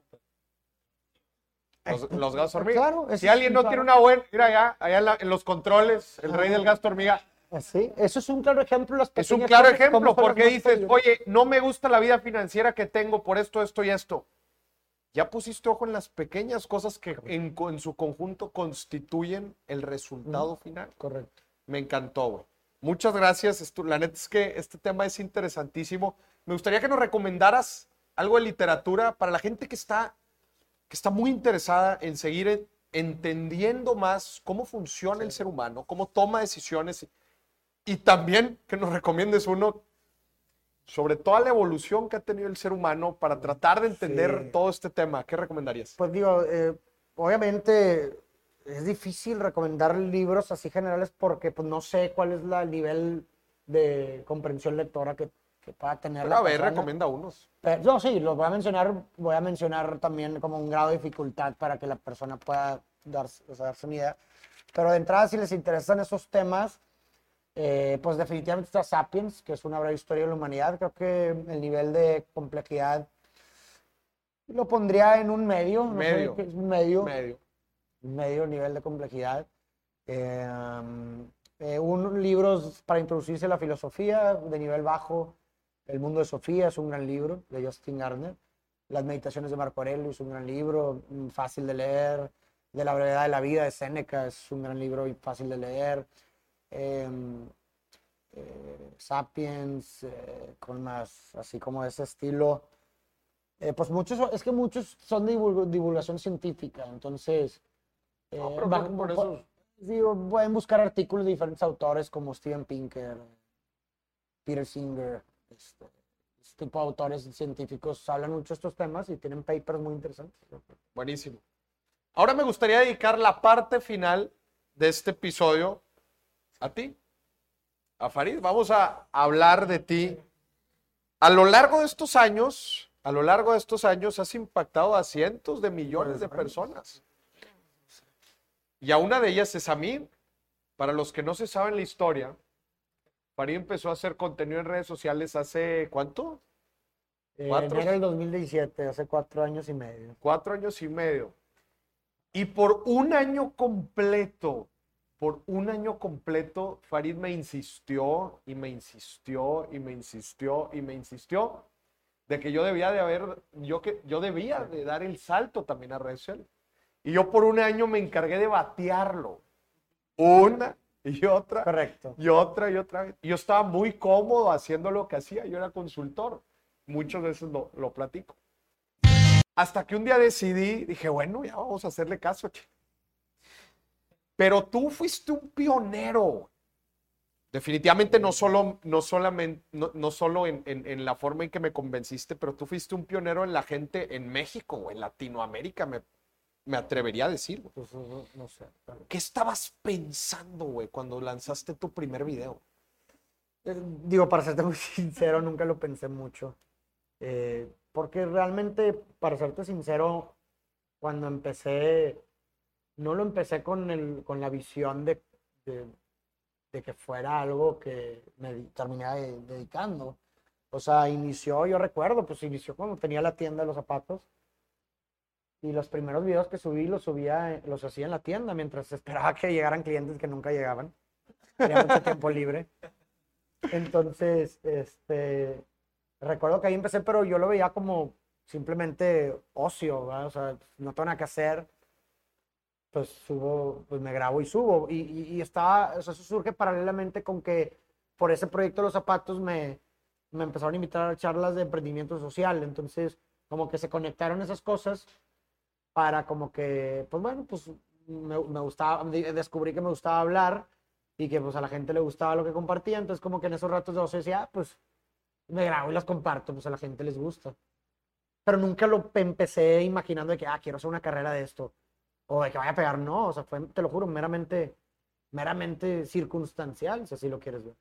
Los, los gastos hormiga. Claro, si alguien sí, no claro. tiene una buena, mira allá, allá en, la- en los controles, el rey del gasto hormiga, Así, eso es un claro ejemplo. Las es un claro ejemplo, porque dices, oye, no me gusta la vida financiera que tengo por esto, esto y esto. Ya pusiste ojo en las pequeñas cosas que en, en su conjunto constituyen el resultado final. Correcto. Me encantó, güey. Muchas gracias. Esto- la neta es que este tema es interesantísimo. Me gustaría que nos recomendaras algo de literatura para la gente que está, que está muy interesada en seguir en- entendiendo más cómo funciona el ser humano, cómo toma decisiones y también que nos recomiendes uno sobre toda la evolución que ha tenido el ser humano para tratar de entender Sí. todo este tema. ¿Qué recomendarías? Pues digo, eh, obviamente es difícil recomendar libros así generales porque pues no sé cuál es la, el nivel de comprensión lectora que, que pueda tener Pero la a ver, persona. recomienda unos. Pero, no, sí, los voy a mencionar, voy a mencionar también como un grado de dificultad para que la persona pueda darse, o sea, darse una idea. Pero de entrada, si les interesan esos temas, eh, pues definitivamente está Sapiens, que es una breve historia de la humanidad. Creo que el nivel de complejidad lo pondría en un medio. no sé, Medio. un medio Medio. medio nivel de complejidad. Eh, um, eh, un libros para introducirse a la filosofía de nivel bajo. El mundo de Sofía es un gran libro de Justin Gardner. Las meditaciones de Marco Aurelio es un gran libro, mm, fácil de leer. De la brevedad de la vida de Séneca es un gran libro y fácil de leer. Em, eh, Sapiens, eh, con más, así como ese estilo. Eh, pues muchos, es que muchos son de divulg- divulgación científica, entonces... eh, No, pero va- por- eso- digo, pueden buscar artículos de diferentes autores como Steven Pinker, Peter Singer, este, este tipo de autores científicos hablan mucho de estos temas y tienen papers muy interesantes. Buenísimo. Ahora me gustaría dedicar la parte final de este episodio a ti, a Farid. Vamos a hablar de ti. A lo largo de estos años, a lo largo de estos años has impactado a cientos de millones de personas. Y a una de ellas es a mí. Para los que no se saben la historia, Farid empezó a hacer contenido en redes sociales hace ¿cuánto? Eh, Cuatro- enero del 2017, hace cuatro años y medio. cuatro años y medio. Y por un año completo, por un año completo, Farid me insistió y me insistió y me insistió y me insistió de que yo debía de haber, yo que yo debía de dar el salto también a redes sociales. Y yo por un año me encargué de batearlo. Una y otra Correcto. y otra y otra vez. Yo estaba muy cómodo haciendo lo que hacía. Yo era consultor. Muchas veces lo, lo platico. Hasta que un día decidí, dije, bueno, ya vamos a hacerle caso. che. Pero tú fuiste un pionero. Definitivamente no solo, no solamente, no, no solo en, en- en la forma en que me convenciste, pero tú fuiste un pionero en la gente en México o en Latinoamérica, me, me atrevería a decir. güey. Pues, no, no sé. ¿Qué estabas pensando, güey, cuando lanzaste tu primer video? Eh, Digo, para serte muy sincero, nunca lo pensé mucho. Eh, porque realmente, para serte sincero, cuando empecé, no lo empecé con, el, con la visión de, de, de que fuera algo que me terminé de- dedicando. O sea, inició, yo recuerdo, pues inició cuando tenía la tienda de los zapatos. Y los primeros videos que subí los subía, los hacía en la tienda mientras esperaba que llegaran clientes que nunca llegaban. Tenía mucho tiempo libre. Entonces, este, recuerdo que ahí empecé, pero yo lo veía como simplemente ocio, ¿verdad? O sea, no tengo nada que hacer, pues subo, pues me grabo y subo. Y, y, y estaba, o sea, eso surge paralelamente con que por ese proyecto de los zapatos me, me empezaron a invitar a charlas de emprendimiento social. Entonces, como que se conectaron esas cosas para como que, pues bueno, pues me, gustaba, de- descubrí que me gustaba hablar y que pues a la gente le gustaba lo que compartía. Entonces, como que en esos ratos de decía, ah, pues me grabo y las comparto, pues a la gente les gusta. Pero nunca lo pe- empecé imaginando de que, ah, quiero hacer una carrera de esto o de que vaya a pegar. No, o sea, fue, te lo juro, meramente, meramente circunstancial, si así lo quieres ver.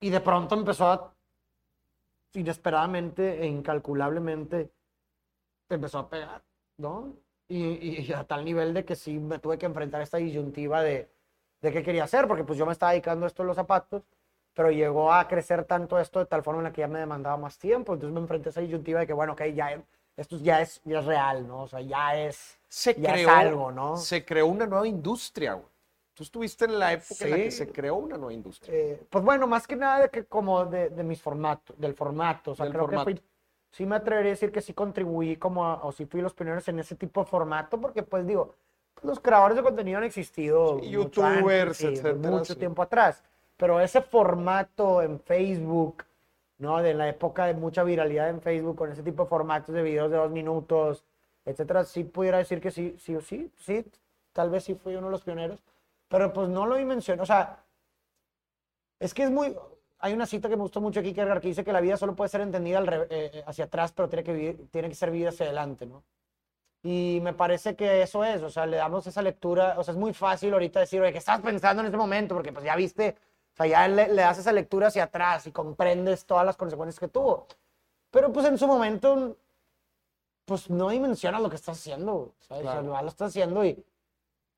Y de pronto empezó a, inesperadamente e incalculablemente, empezó a pegar, ¿no? Y, y a tal nivel de que sí me tuve que enfrentar a esta disyuntiva de, de qué quería hacer, porque pues yo me estaba dedicando a esto de los zapatos, pero llegó a crecer tanto esto de tal forma en la que ya me demandaba más tiempo, entonces me enfrenté a esa disyuntiva de que, bueno, ok, ya, esto ya es, ya es real, ¿no? O sea, ya es, Se ya es creó, algo, ¿no? se creó una nueva industria, güey. Tú estuviste en la época en la que Sí. se creó una nueva industria. Eh, pues bueno, más que nada de que como de, de mis formatos, del formato, o sea, Del creo formato. que fui, sí me atrevería a decir que sí contribuí como, a- o sí fui los pioneros en ese tipo de formato, porque pues digo, los creadores de contenido han existido Sí, antes, youtubers, sí, etcétera, mucho sí. tiempo atrás, pero ese formato en Facebook, ¿no? De la época de mucha viralidad en Facebook, con ese tipo de formatos de videos de dos minutos, etcétera, sí pudiera decir que sí, sí sí, sí, tal vez sí fui uno de los pioneros, pero pues no lo mencioné, o sea, es que es muy. Hay una cita que me gustó mucho aquí, Kierkegaard, que dice que la vida solo puede ser entendida al re- eh, hacia atrás, pero tiene que, vivir- tiene que ser vivida hacia adelante, ¿no? Y me parece que eso es, o sea, le damos esa lectura, o sea, es muy fácil ahorita decir, oye, ¿qué estás pensando en ese momento? Porque pues ya viste, o sea, ya le, le das esa lectura hacia atrás y comprendes todas las consecuencias que tuvo. Pero pues en su momento, pues no dimensionas lo que estás haciendo, ¿sabes? O sea, Claro. lo estás haciendo y,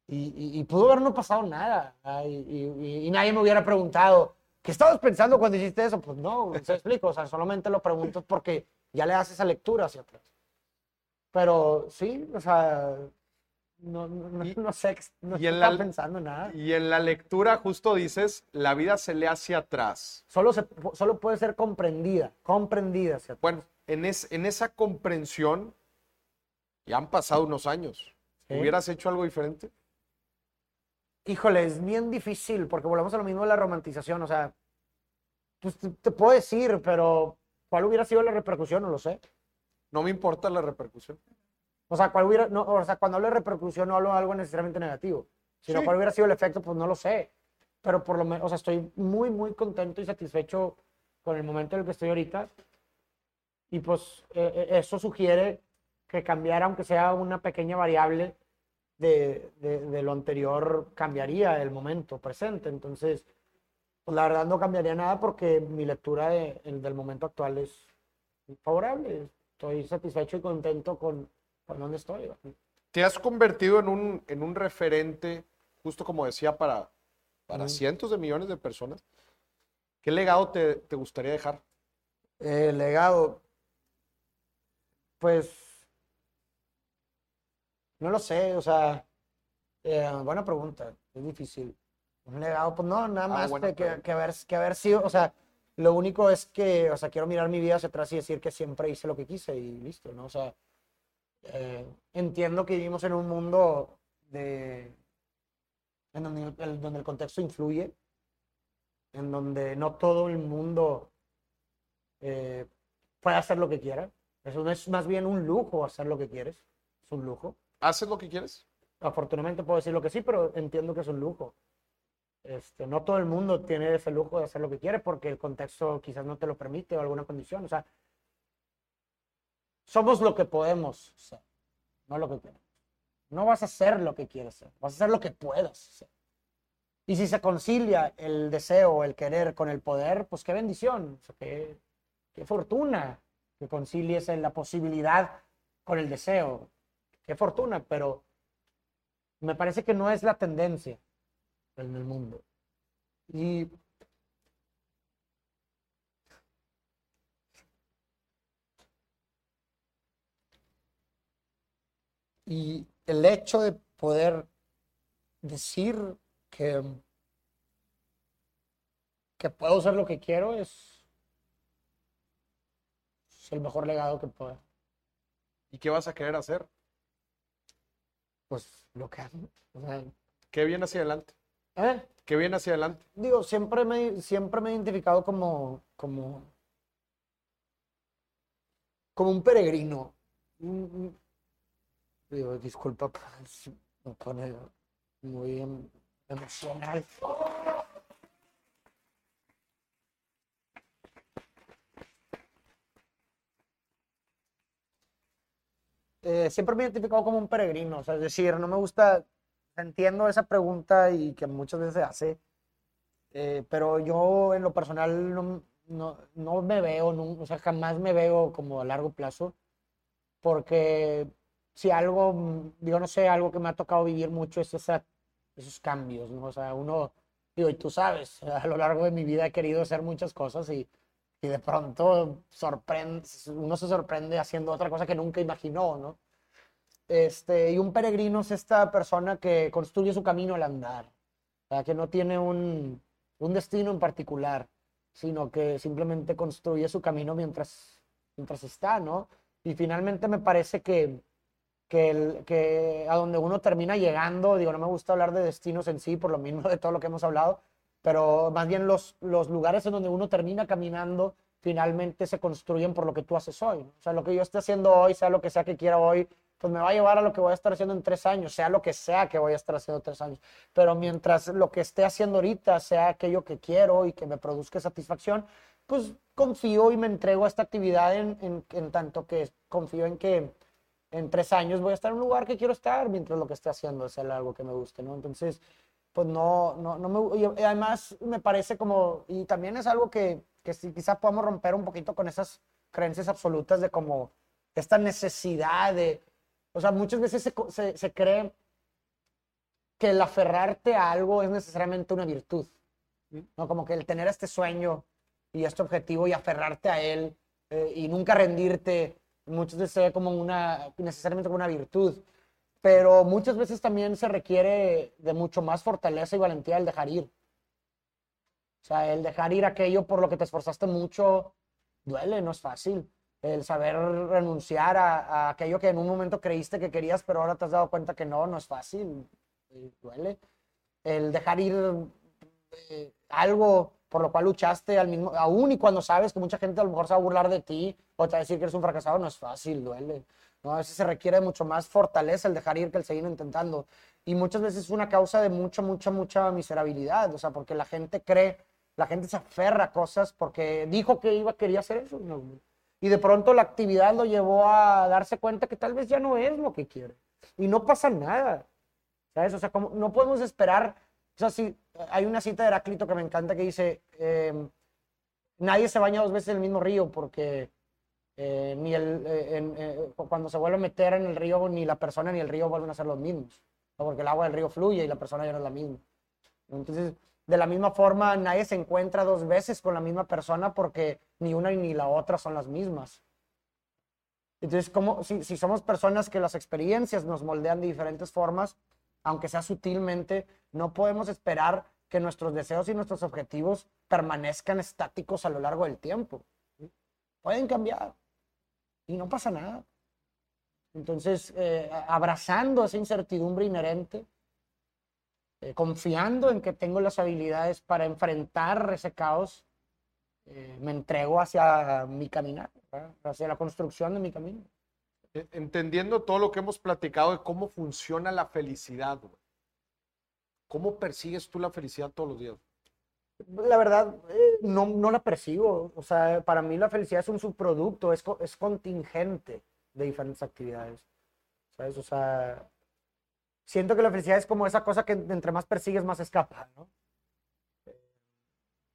y, y- y pudo haber no pasado nada. y- y nadie me hubiera preguntado, ¿qué estabas pensando cuando hiciste eso? Pues no, se explico. O sea, solamente lo pregunto porque ya le das esa lectura hacia atrás. Pero sí, o sea, no, no, Y- no sé, no y en la- pensando en nada. Y en la lectura justo dices, la vida se lee hacia atrás. Solo, se, solo puede ser comprendida, comprendida hacia atrás. Bueno, en, es- en esa comprensión, ya han pasado unos años. Sí. ¿Hubieras hecho algo diferente? Híjole, es bien difícil porque volvemos a lo mismo de la romantización. O sea, pues te, te puedo decir, pero ¿cuál hubiera sido la repercusión? No lo sé. No me importa la repercusión. O sea, ¿cuál hubiera, no, o sea, cuando hablo de repercusión no hablo de algo necesariamente negativo, sino Sí. cuál hubiera sido el efecto, pues no lo sé. Pero por lo menos, o sea, estoy muy, muy contento y satisfecho con el momento en el que estoy ahorita. Y pues eh, eh, eso sugiere que cambiar, aunque sea una pequeña variable de, de- de lo anterior, cambiaría el momento presente. Entonces, pues la verdad no cambiaría nada porque mi lectura de- el- del momento actual es favorable. Estoy satisfecho y contento con, con donde estoy. Te has convertido en un, en un referente, justo como decía, para, para cientos de millones de personas. ¿Qué legado te, te gustaría dejar? Eh, legado. Pues. No lo sé, o sea. eh, buena pregunta, es difícil. Un legado, pues no, nada Ah, más buena que, que haber, que haber sido, o sea, lo único es que, o sea, quiero mirar mi vida hacia atrás y decir que siempre hice lo que quise y listo, ¿no? O sea, eh, entiendo que vivimos en un mundo de, en donde el, donde el contexto influye, en donde no todo el mundo eh, puede hacer lo que quiera. Eso no es más bien un lujo hacer lo que quieres, es un lujo. ¿Haces lo que quieres? Afortunadamente puedo decir lo que sí, pero entiendo que es un lujo. Este, no todo el mundo tiene ese lujo de hacer lo que quiere porque el contexto quizás no te lo permite o alguna condición. O sea, somos lo que podemos ser, no lo que queremos. No vas a ser lo que quieres ser, vas a ser lo que puedas ser. Y si se concilia el deseo, el querer con el poder, pues qué bendición, qué, qué fortuna que concilies la posibilidad con el deseo. Qué fortuna, pero me parece que no es la tendencia en el mundo. Y el hecho de poder decir que que puedo hacer lo que quiero es es el mejor legado que pueda. ¿Y qué vas a querer hacer? Pues. O sea, ¿Qué viene hacia adelante? ¿eh? ¿Qué viene hacia adelante? Digo, siempre me, siempre me he identificado como, como, como un peregrino. Un- un- Digo, disculpa, pues, me pone muy em- emocional. Eh, siempre me he identificado como un peregrino, o sea, es decir, no me gusta, entiendo esa pregunta y que muchas veces se hace, eh, pero yo en lo personal no, no, no me veo, nun- o sea, jamás me veo como a largo plazo, porque si algo, digo, no sé, algo que me ha tocado vivir mucho es esa, esos cambios, ¿no? O sea, uno, digo, y tú sabes, a lo largo de mi vida he querido hacer muchas cosas y, y de pronto sorprende, uno se sorprende haciendo otra cosa que nunca imaginó, ¿no? Este, y un peregrino es esta persona que construye su camino al andar, sea, que no tiene un, un destino en particular, sino que simplemente construye su camino mientras, mientras está, ¿no? Y finalmente me parece que, que, que a donde uno termina llegando, digo, no me gusta hablar de destinos en sí, por lo mismo de todo lo que hemos hablado, pero más bien los, los lugares en donde uno termina caminando finalmente se construyen por lo que tú haces hoy. O sea, lo que yo esté haciendo hoy, sea lo que sea que quiera hoy, pues me va a llevar a lo que voy a estar haciendo en tres años, sea lo que sea que voy a estar haciendo en tres años. Pero mientras lo que esté haciendo ahorita sea aquello que quiero y que me produzca satisfacción, pues confío y me entrego a esta actividad en, en- en tanto que confío en que en tres años voy a estar en un lugar que quiero estar mientras lo que esté haciendo sea algo que me guste, ¿no? Entonces, pues no, no, no me, y además me parece como, y también es algo que, que sí, quizá podamos romper un poquito con esas creencias absolutas de como esta necesidad de, o sea, muchas veces se, se, se cree que el aferrarte a algo es necesariamente una virtud, ¿no? Como que el tener este sueño y este objetivo y aferrarte a él eh, y nunca rendirte, muchas veces se ve como una, necesariamente como una virtud pero muchas veces también se requiere de mucho más fortaleza y valentía el dejar ir. O sea, el dejar ir aquello por lo que te esforzaste mucho duele, no es fácil. El saber renunciar a, a aquello que en un momento creíste que querías, pero ahora te has dado cuenta que no, no es fácil, duele. El dejar ir eh, algo por lo cual luchaste al mismo, aún y cuando sabes que mucha gente a lo mejor se va a burlar de ti o te va a decir que eres un fracasado, no es fácil, duele. ¿No? A veces se requiere mucho más fortaleza el dejar ir que el seguir intentando. Y muchas veces es una causa de mucha, mucha, mucha miserabilidad. O sea, porque la gente cree, la gente se aferra a cosas porque dijo que iba, quería hacer eso. Y de pronto la actividad lo llevó a darse cuenta que tal vez ya no es lo que quiere. Y no pasa nada. ¿Sabes? O sea, como, no podemos esperar. O sea, si hay una cita de Heráclito que me encanta que dice: eh, Nadie se baña dos veces en el mismo río porque eh, ni el, eh, en- eh, cuando se vuelve a meter en el río, ni la persona ni el río vuelven a ser los mismos. Porque el agua del río fluye y la persona ya no es la misma. Entonces, de la misma forma, nadie se encuentra dos veces con la misma persona porque ni una ni la otra son las mismas. Entonces, como si, si somos personas que las experiencias nos moldean de diferentes formas, aunque sea sutilmente, no podemos esperar que nuestros deseos y nuestros objetivos permanezcan estáticos a lo largo del tiempo. Pueden cambiar y no pasa nada. Entonces, eh, abrazando esa incertidumbre inherente, eh, confiando en que tengo las habilidades para enfrentar ese caos, eh, me entrego hacia mi caminar, ¿verdad? hacia la construcción de mi camino. E- Entendiendo todo lo que hemos platicado de cómo funciona la felicidad. ¿Cómo persigues tú la felicidad todos los días? La verdad, eh, no, no la percibo. O sea, para mí la felicidad es un subproducto, es, es contingente de diferentes actividades. ¿Sabes? O sea, siento que la felicidad es como esa cosa que entre más persigues, más escapa.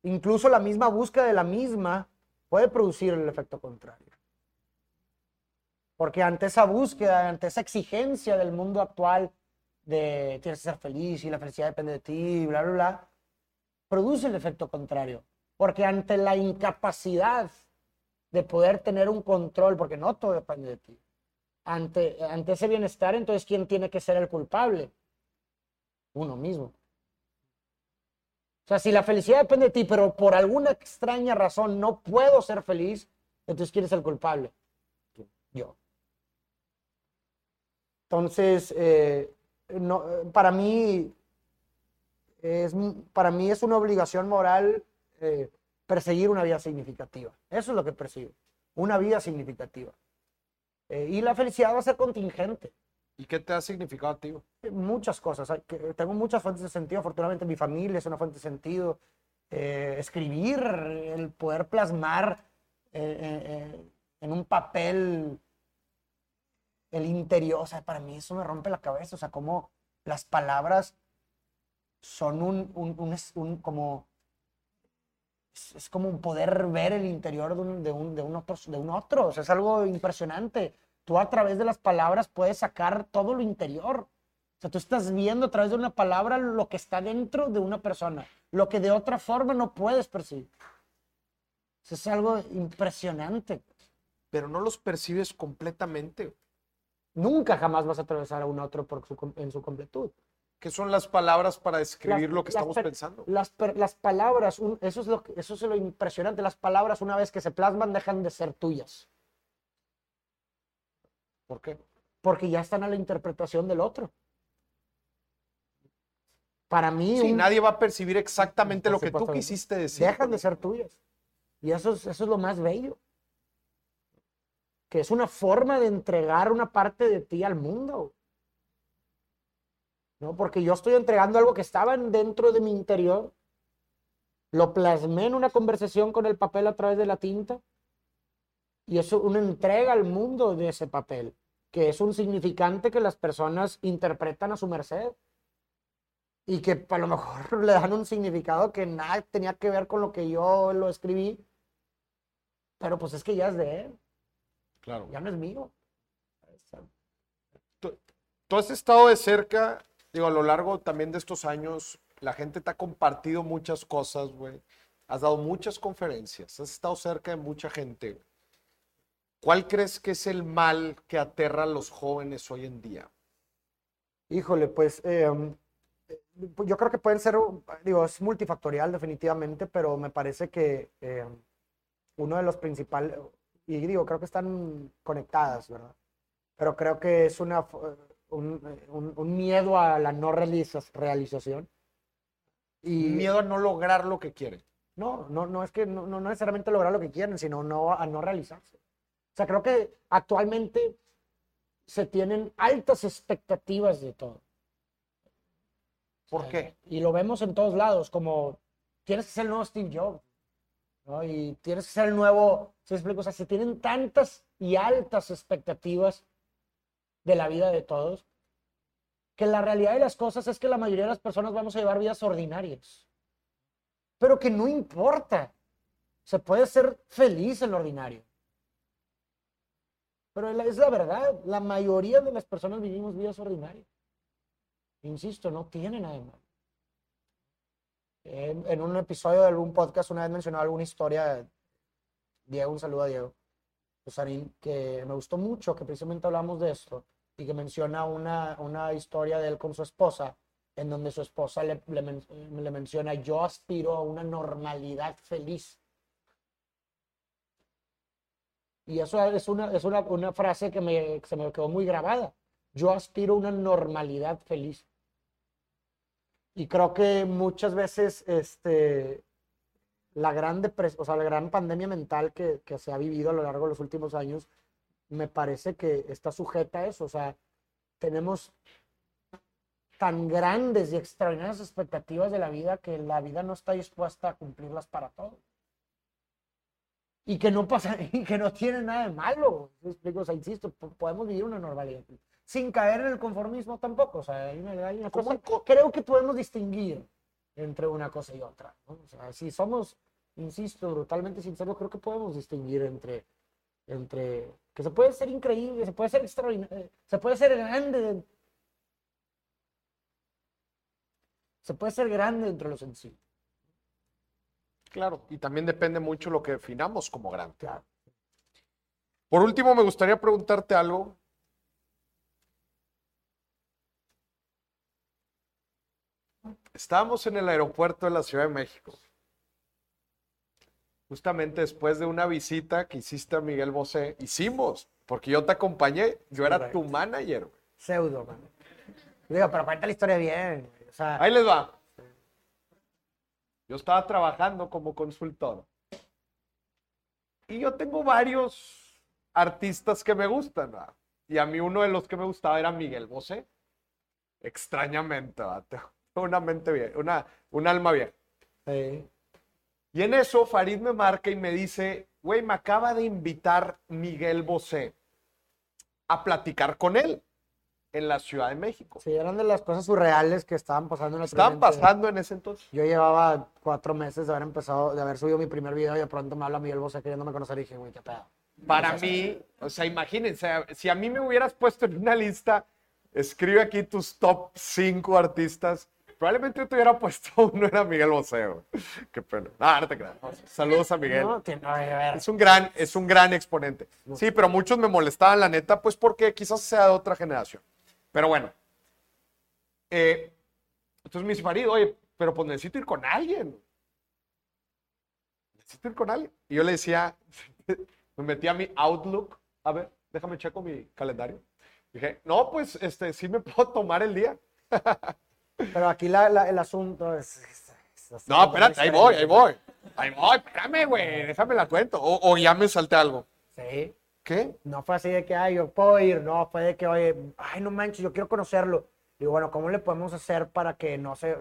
Incluso la misma búsqueda de la misma puede producir el efecto contrario. Porque ante esa búsqueda, ante esa exigencia del mundo actual de tienes que ser feliz y la felicidad depende de ti, bla, bla, bla, produce el efecto contrario. Porque ante la incapacidad de poder tener un control, porque no todo depende de ti, ante, ante ese bienestar, entonces, ¿quién tiene que ser el culpable? Uno mismo. O sea, si la felicidad depende de ti, pero por alguna extraña razón no puedo ser feliz, Entonces, ¿quién es el culpable? Yo. Entonces, eh, no, para mí es, para mí es una obligación moral eh, perseguir una vida significativa. Eso es lo que persigo, una vida significativa. Eh, y la felicidad va a ser contingente. ¿Y qué te ha significado a ti? Muchas cosas. Tengo muchas fuentes de sentido. Afortunadamente mi familia es una fuente de sentido. Eh, escribir, el poder plasmar eh, eh, eh, en un papel el interior, o sea, para mí eso me rompe la cabeza. O sea, como las palabras son un, un, un, como es, es como un poder ver el interior de un, de un, de un otro, de un otro. O sea, es algo impresionante. Tú a través de las palabras puedes sacar todo lo interior. O sea, tú estás viendo a través de una palabra lo que está dentro de una persona, lo que de otra forma no puedes percibir. Eso es algo impresionante. Pero no los percibes completamente. Nunca jamás vas a atravesar a un otro por su en su completud. ¿Qué son las palabras para describir Las- lo que estamos per- pensando? Las, per- las palabras, un- eso, es lo, que- eso es lo impresionante. Las palabras, una vez que se plasman, dejan de ser tuyas. ¿Por qué? Porque ya están a la interpretación del otro. Para mí, Sí, un- nadie va a percibir exactamente lo que tú quisiste decir. dejan de ser tuyas. Y eso es, eso es lo más bello. Que es una forma de entregar una parte de ti al mundo. ¿No? Porque yo estoy entregando algo que estaba en- dentro de mi interior. Lo plasmé en una conversación con el papel a través de la tinta. Y eso una entrega al mundo de ese papel, que es un significante que las personas interpretan a su merced y que a lo mejor le dan un significado que nada tenía que ver con lo que yo lo escribí, pero pues es que ya es de él, Claro. ya no es mío. Tú has estado de cerca, digo, a lo largo también de estos años, la gente te ha compartido muchas cosas, güey. Has dado muchas conferencias, has estado cerca de mucha gente. ¿Cuál crees que es el mal que aterra a los jóvenes hoy en día? Híjole, pues eh, yo creo que pueden ser, digo, es multifactorial definitivamente, pero me parece que eh, uno de los principales, y digo, creo que están conectadas, ¿verdad? Pero creo que es una, un, un- un miedo a la no realiza- realización. Y Miedo a no lograr lo que quieren. no, no, no es que no, no necesariamente lograr lo que quieren, sino no, a no realizarse. O sea, creo que actualmente se tienen altas expectativas de todo. ¿Por qué? Y lo vemos en todos lados, como tienes que ser el nuevo Steve Jobs, ¿no? Y tienes que ser el nuevo, ¿se explico? O sea, se tienen tantas y altas expectativas de la vida de todos, que la realidad de las cosas es que la mayoría de las personas vamos a llevar vidas ordinarias. Pero que no importa. Se puede ser feliz en lo ordinario. Pero es la verdad, la mayoría de las personas vivimos vidas ordinarias. Insisto, no tiene nada de malo. En, en un episodio de algún podcast una vez mencionó alguna historia, Diego, un saludo a Diego, Usarín, que me gustó mucho, que precisamente hablamos de esto, y que menciona una, una historia de él con su esposa, en donde su esposa le, le men- le menciona, yo aspiro a una normalidad feliz. Y eso es una, es una, una frase que me, que se me quedó muy grabada. Yo aspiro a una normalidad feliz. Y creo que muchas veces este, la, gran depres- o sea, la gran pandemia mental que, que se ha vivido a lo largo de los últimos años, me parece que está sujeta a eso. O sea, tenemos tan grandes y extraordinarias expectativas de la vida que la vida no está dispuesta a cumplirlas para todos. Y que no pasa, y que no tiene nada de malo. O sea, insisto, po- podemos vivir una normalidad. Sin caer en el conformismo tampoco. O sea, hay una, hay una ¿Cómo cosa- creo que podemos distinguir entre una cosa y otra. ¿no? O sea, si somos, insisto, brutalmente sinceros, creo que podemos distinguir entre, entre que se puede ser increíble, se puede ser extraordinario, se puede ser grande. Se puede ser grande dentro de lo sencillo. Claro. Y también depende mucho lo que definamos como grande. Claro. Por último, me gustaría preguntarte algo. Estábamos en el aeropuerto de la Ciudad de México. justamente después de una visita que hiciste a Miguel Bosé, hicimos, porque yo te acompañé, yo era tu Correcto. manager. güey. Pseudo, man. Digo, pero cuenta la historia bien. O sea, Ahí les va. Yo estaba trabajando como consultor. Y yo tengo varios artistas que me gustan. ¿va? Y a mí uno de los que me gustaba era Miguel Bosé. Extrañamente, ¿va? Una mente bien, una, un alma bien. sí. Y en eso Farid me marca y me dice, güey, me acaba de invitar Miguel Bosé a platicar con él en la Ciudad de México. Sí, eran de las cosas surreales que estaban pasando en el Estaban pasando en ese entonces. Yo llevaba cuatro meses de haber empezado, de haber subido mi primer video y de pronto me habla Miguel Bosé queriéndome conocer y dije, güey, qué pedo. Para mí, o sea, imagínense, si a mí me hubieras puesto en una lista, escribe aquí tus top 5 artistas, probablemente yo te hubiera puesto uno, era Miguel Bosé. güey. Qué pena. No, no te creas. Saludos a Miguel. No, tiene- a ver, Es un gran, es un gran exponente. Sí, pero muchos me molestaban, la neta, pues porque quizás sea de otra generación. Pero bueno. Eh, entonces me dice Farid, oye, pero pues necesito ir con alguien. Necesito ir con alguien. Y yo le decía, me metí a mi Outlook. A ver, déjame checo mi calendario. Dije, no, pues este, sí me puedo tomar el día. Pero aquí la- la- el asunto es... es- es- es- No, espérate, ahí voy, ahí voy. Ahí voy, espérame, güey, déjame la cuento. O, o ya me salté algo. Sí. ¿Qué? No fue así de que, ay, yo puedo ir, no, fue de que, oye, ay, no manches, yo quiero conocerlo. Digo, bueno, ¿cómo le podemos hacer para que no se,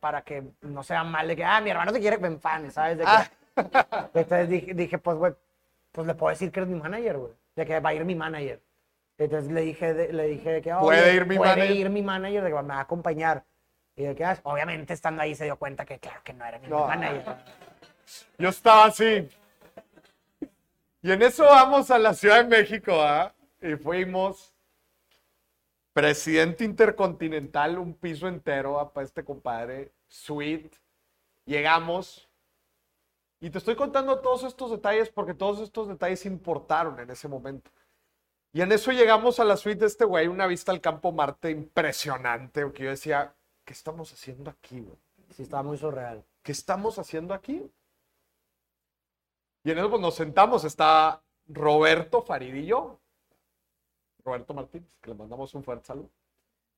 para que no sea mal de que, ah, mi hermano te quiere que me enfane, ¿sabes? De que- Ah. Entonces dije, dije, pues, güey, pues le puedo decir que eres mi manager, güey, de que va a ir mi manager. Entonces le dije, de- le dije de que, ¿Puede oye, ir mi puede manager? ir mi manager, de que me va a acompañar. Y de que, ah, obviamente estando ahí se dio cuenta que, claro, que no era ni mi No. manager. Yo estaba así. Y en eso vamos a la Ciudad de México, ¿ah? Y fuimos. Presidente Intercontinental, un piso entero para este compadre. Suite. Llegamos. Y te estoy contando todos estos detalles porque todos estos detalles importaron en ese momento. Y en eso llegamos a la suite de este güey, una vista al campo Marte impresionante. Que yo decía, ¿qué estamos haciendo aquí, güey? Sí, estaba muy surreal. ¿qué estamos haciendo aquí? Y en eso pues, nos sentamos, está Roberto Farid y yo. Roberto Martínez, que le mandamos un fuerte saludo.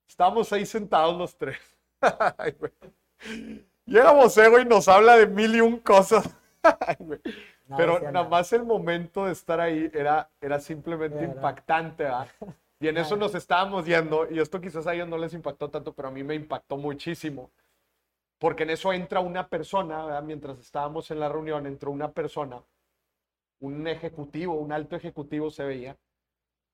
Estábamos ahí sentados los tres. Ay. Llega Bosego y nos habla de mil y un cosas. Ay, güey. No Pero nada nada. más el momento de estar ahí era, era simplemente Era. impactante, ¿verdad? Y en eso nos estábamos yendo, y esto quizás a ellos no les impactó tanto, pero a mí me impactó muchísimo. Porque en eso entra una persona, ¿verdad? mientras estábamos en la reunión, entró una persona, un ejecutivo, un alto ejecutivo se veía.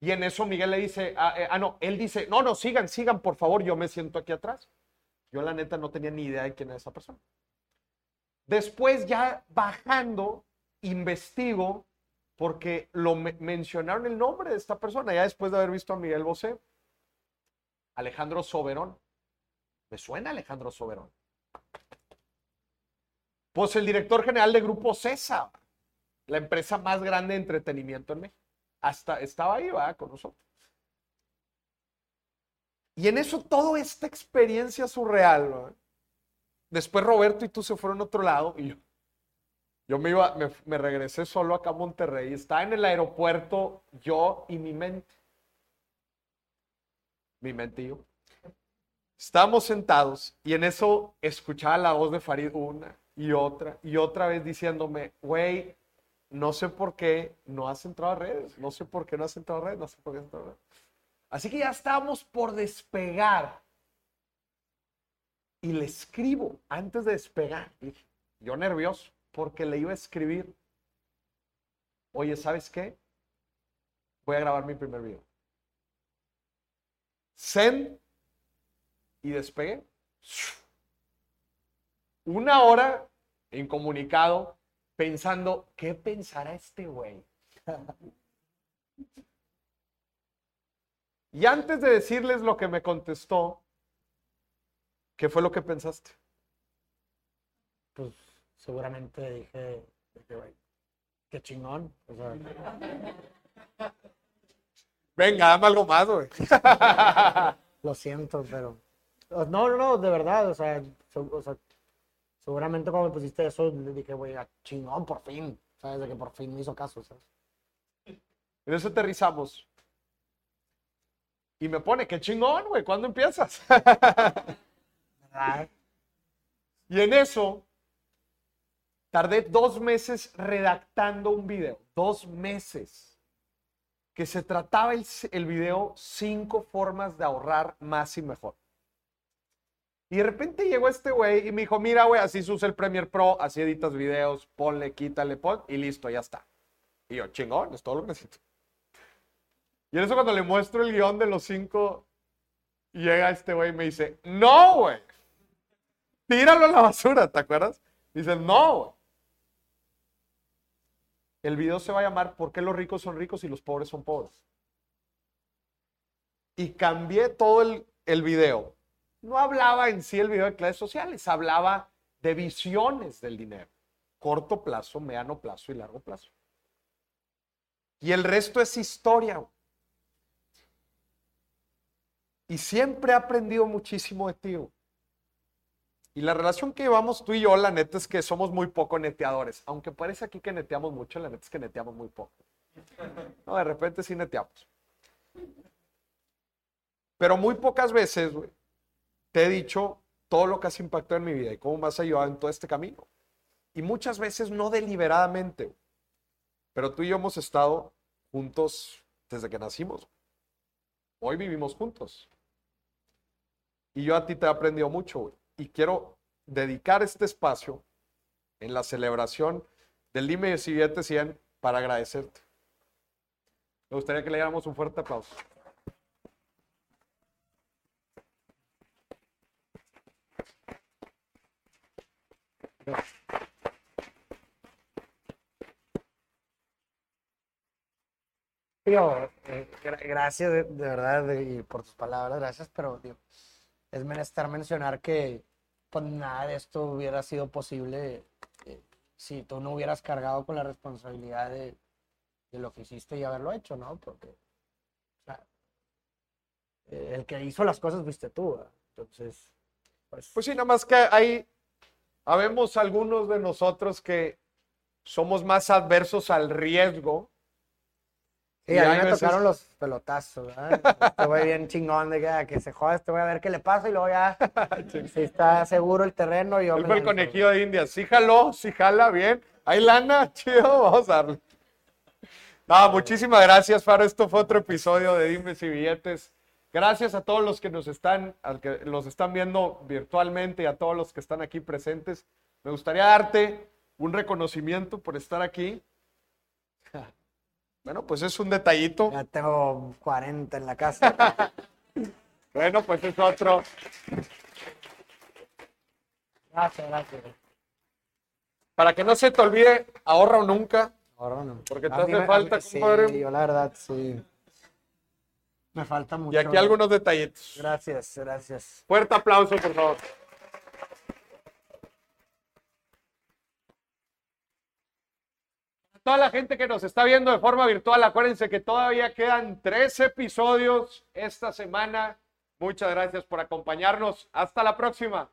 Y en eso Miguel le dice, ah, eh, ah, no, él dice, no, no, sigan, sigan, por favor, yo me siento aquí atrás. Yo la neta no tenía ni idea de quién era esa persona. Después ya bajando, investigo porque lo me- mencionaron el nombre de esta persona, ya después de haber visto a Miguel Bosé. Alejandro Soberón. Me suena Alejandro Soberón. Pues el director general de Grupo CESA, la empresa más grande de entretenimiento en México. Hasta estaba ahí, va, con nosotros. Y en eso toda esta experiencia surreal. Después Roberto y tú se fueron a otro lado y yo, yo me iba, me, regresé solo acá a Monterrey. Estaba en el aeropuerto yo y mi mente. Mi mente y yo. Estábamos sentados y en eso escuchaba la voz de Farid una y otra y otra vez diciéndome, güey, no sé por qué no has entrado a redes, no sé por qué no has entrado a redes, no sé por qué has entrado a redes. Así que ya estábamos por despegar. Y le escribo antes de despegar. Yo nervioso, porque le iba a escribir. Oye, ¿sabes qué? Voy a grabar mi primer video. Send y despegué. Una hora incomunicado, pensando, ¿qué pensará este güey? Y antes de decirles lo que me contestó, ¿qué fue lo que pensaste? Pues seguramente dije, güey, qué chingón. O sea, Venga, dame algo más, güey. lo siento, pero. No, no, no, de verdad, o sea, o sea, Seguramente cuando me pusiste eso, le dije, güey, a chingón, por fin. ¿Sabes? De que por fin me hizo caso, ¿sabes? En eso aterrizamos. Y me pone, qué chingón, güey, ¿cuándo empiezas? ¿Verdad? y en eso, tardé dos meses redactando un video. Dos meses. Que se trataba el, el video cinco formas de ahorrar más y mejor. Y de repente llegó este güey y me dijo, mira, güey, así se usa el Premiere Pro, así editas videos, ponle, quítale, pon, y listo, ya está. Y yo, chingón, es todo lo que necesito. Y en eso cuando le muestro el guion de los cinco, llega este güey y me dice, no, güey, tíralo a la basura, ¿te acuerdas? Dice, no, güey. El video se va a llamar ¿Por qué los ricos son ricos y los pobres son pobres? Y cambié todo el, el video. No hablaba en sí el video de clases sociales, hablaba de visiones del dinero. Corto plazo, mediano plazo y largo plazo. Y el resto es historia. Y siempre he aprendido muchísimo de ti. Y la relación que llevamos tú y yo, la neta es que somos muy poco neteadores. Aunque parece aquí que neteamos mucho, la neta es que neteamos muy poco. No, de repente sí neteamos. Pero muy pocas veces, güey, te he dicho todo lo que has impactado en mi vida y cómo me has ayudado en todo este camino. Y muchas veces no deliberadamente. güey. Pero tú y yo hemos estado juntos desde que nacimos. Hoy vivimos juntos. Y yo a ti te he aprendido mucho, güey. Y quiero dedicar este espacio en la celebración del Dime si billete 100 para agradecerte. Me gustaría que le diéramos un fuerte aplauso. Eh, gra- gracias de, verdad por tus palabras, gracias, pero es menester mencionar que pues nada de esto hubiera sido posible eh, si tú no hubieras cargado con la responsabilidad de, de lo que hiciste y haberlo hecho, ¿no? Porque eh, el que hizo las cosas fuiste tú, ¿verdad? entonces, pues, Pues sí, nada más que hay, habemos algunos de nosotros que somos más adversos al riesgo. Sí, Y a mí me veces- tocaron los pelotazos, ¿verdad? Este güey bien chingón de que, ah, que se joda, este voy a ver qué le pasa y luego ya, si está seguro el terreno, yo Él me el conejillo de India. Sí jaló, sí jala, bien. Hay lana, chido, vamos a darle. No, muchísimas gracias, Faro. Esto fue otro episodio de Dimes y Billetes. Gracias a todos los que nos están, al que los están viendo virtualmente y a todos los que están aquí presentes. Me gustaría darte un reconocimiento por estar aquí. Bueno, pues es un detallito. Ya tengo 40 en la casa. Bueno, pues es otro. Gracias, gracias. Para que no se te olvide, ahorra o nunca. Ahora no. Porque te hace me- falta, mí- sí, compadre. yo la verdad, sí. Me falta mucho. Y aquí algunos detallitos. Gracias, gracias. Fuerte aplauso, por favor. Toda la gente que nos está viendo de forma virtual, acuérdense que todavía quedan tres episodios esta semana. Muchas gracias por acompañarnos. Hasta la próxima.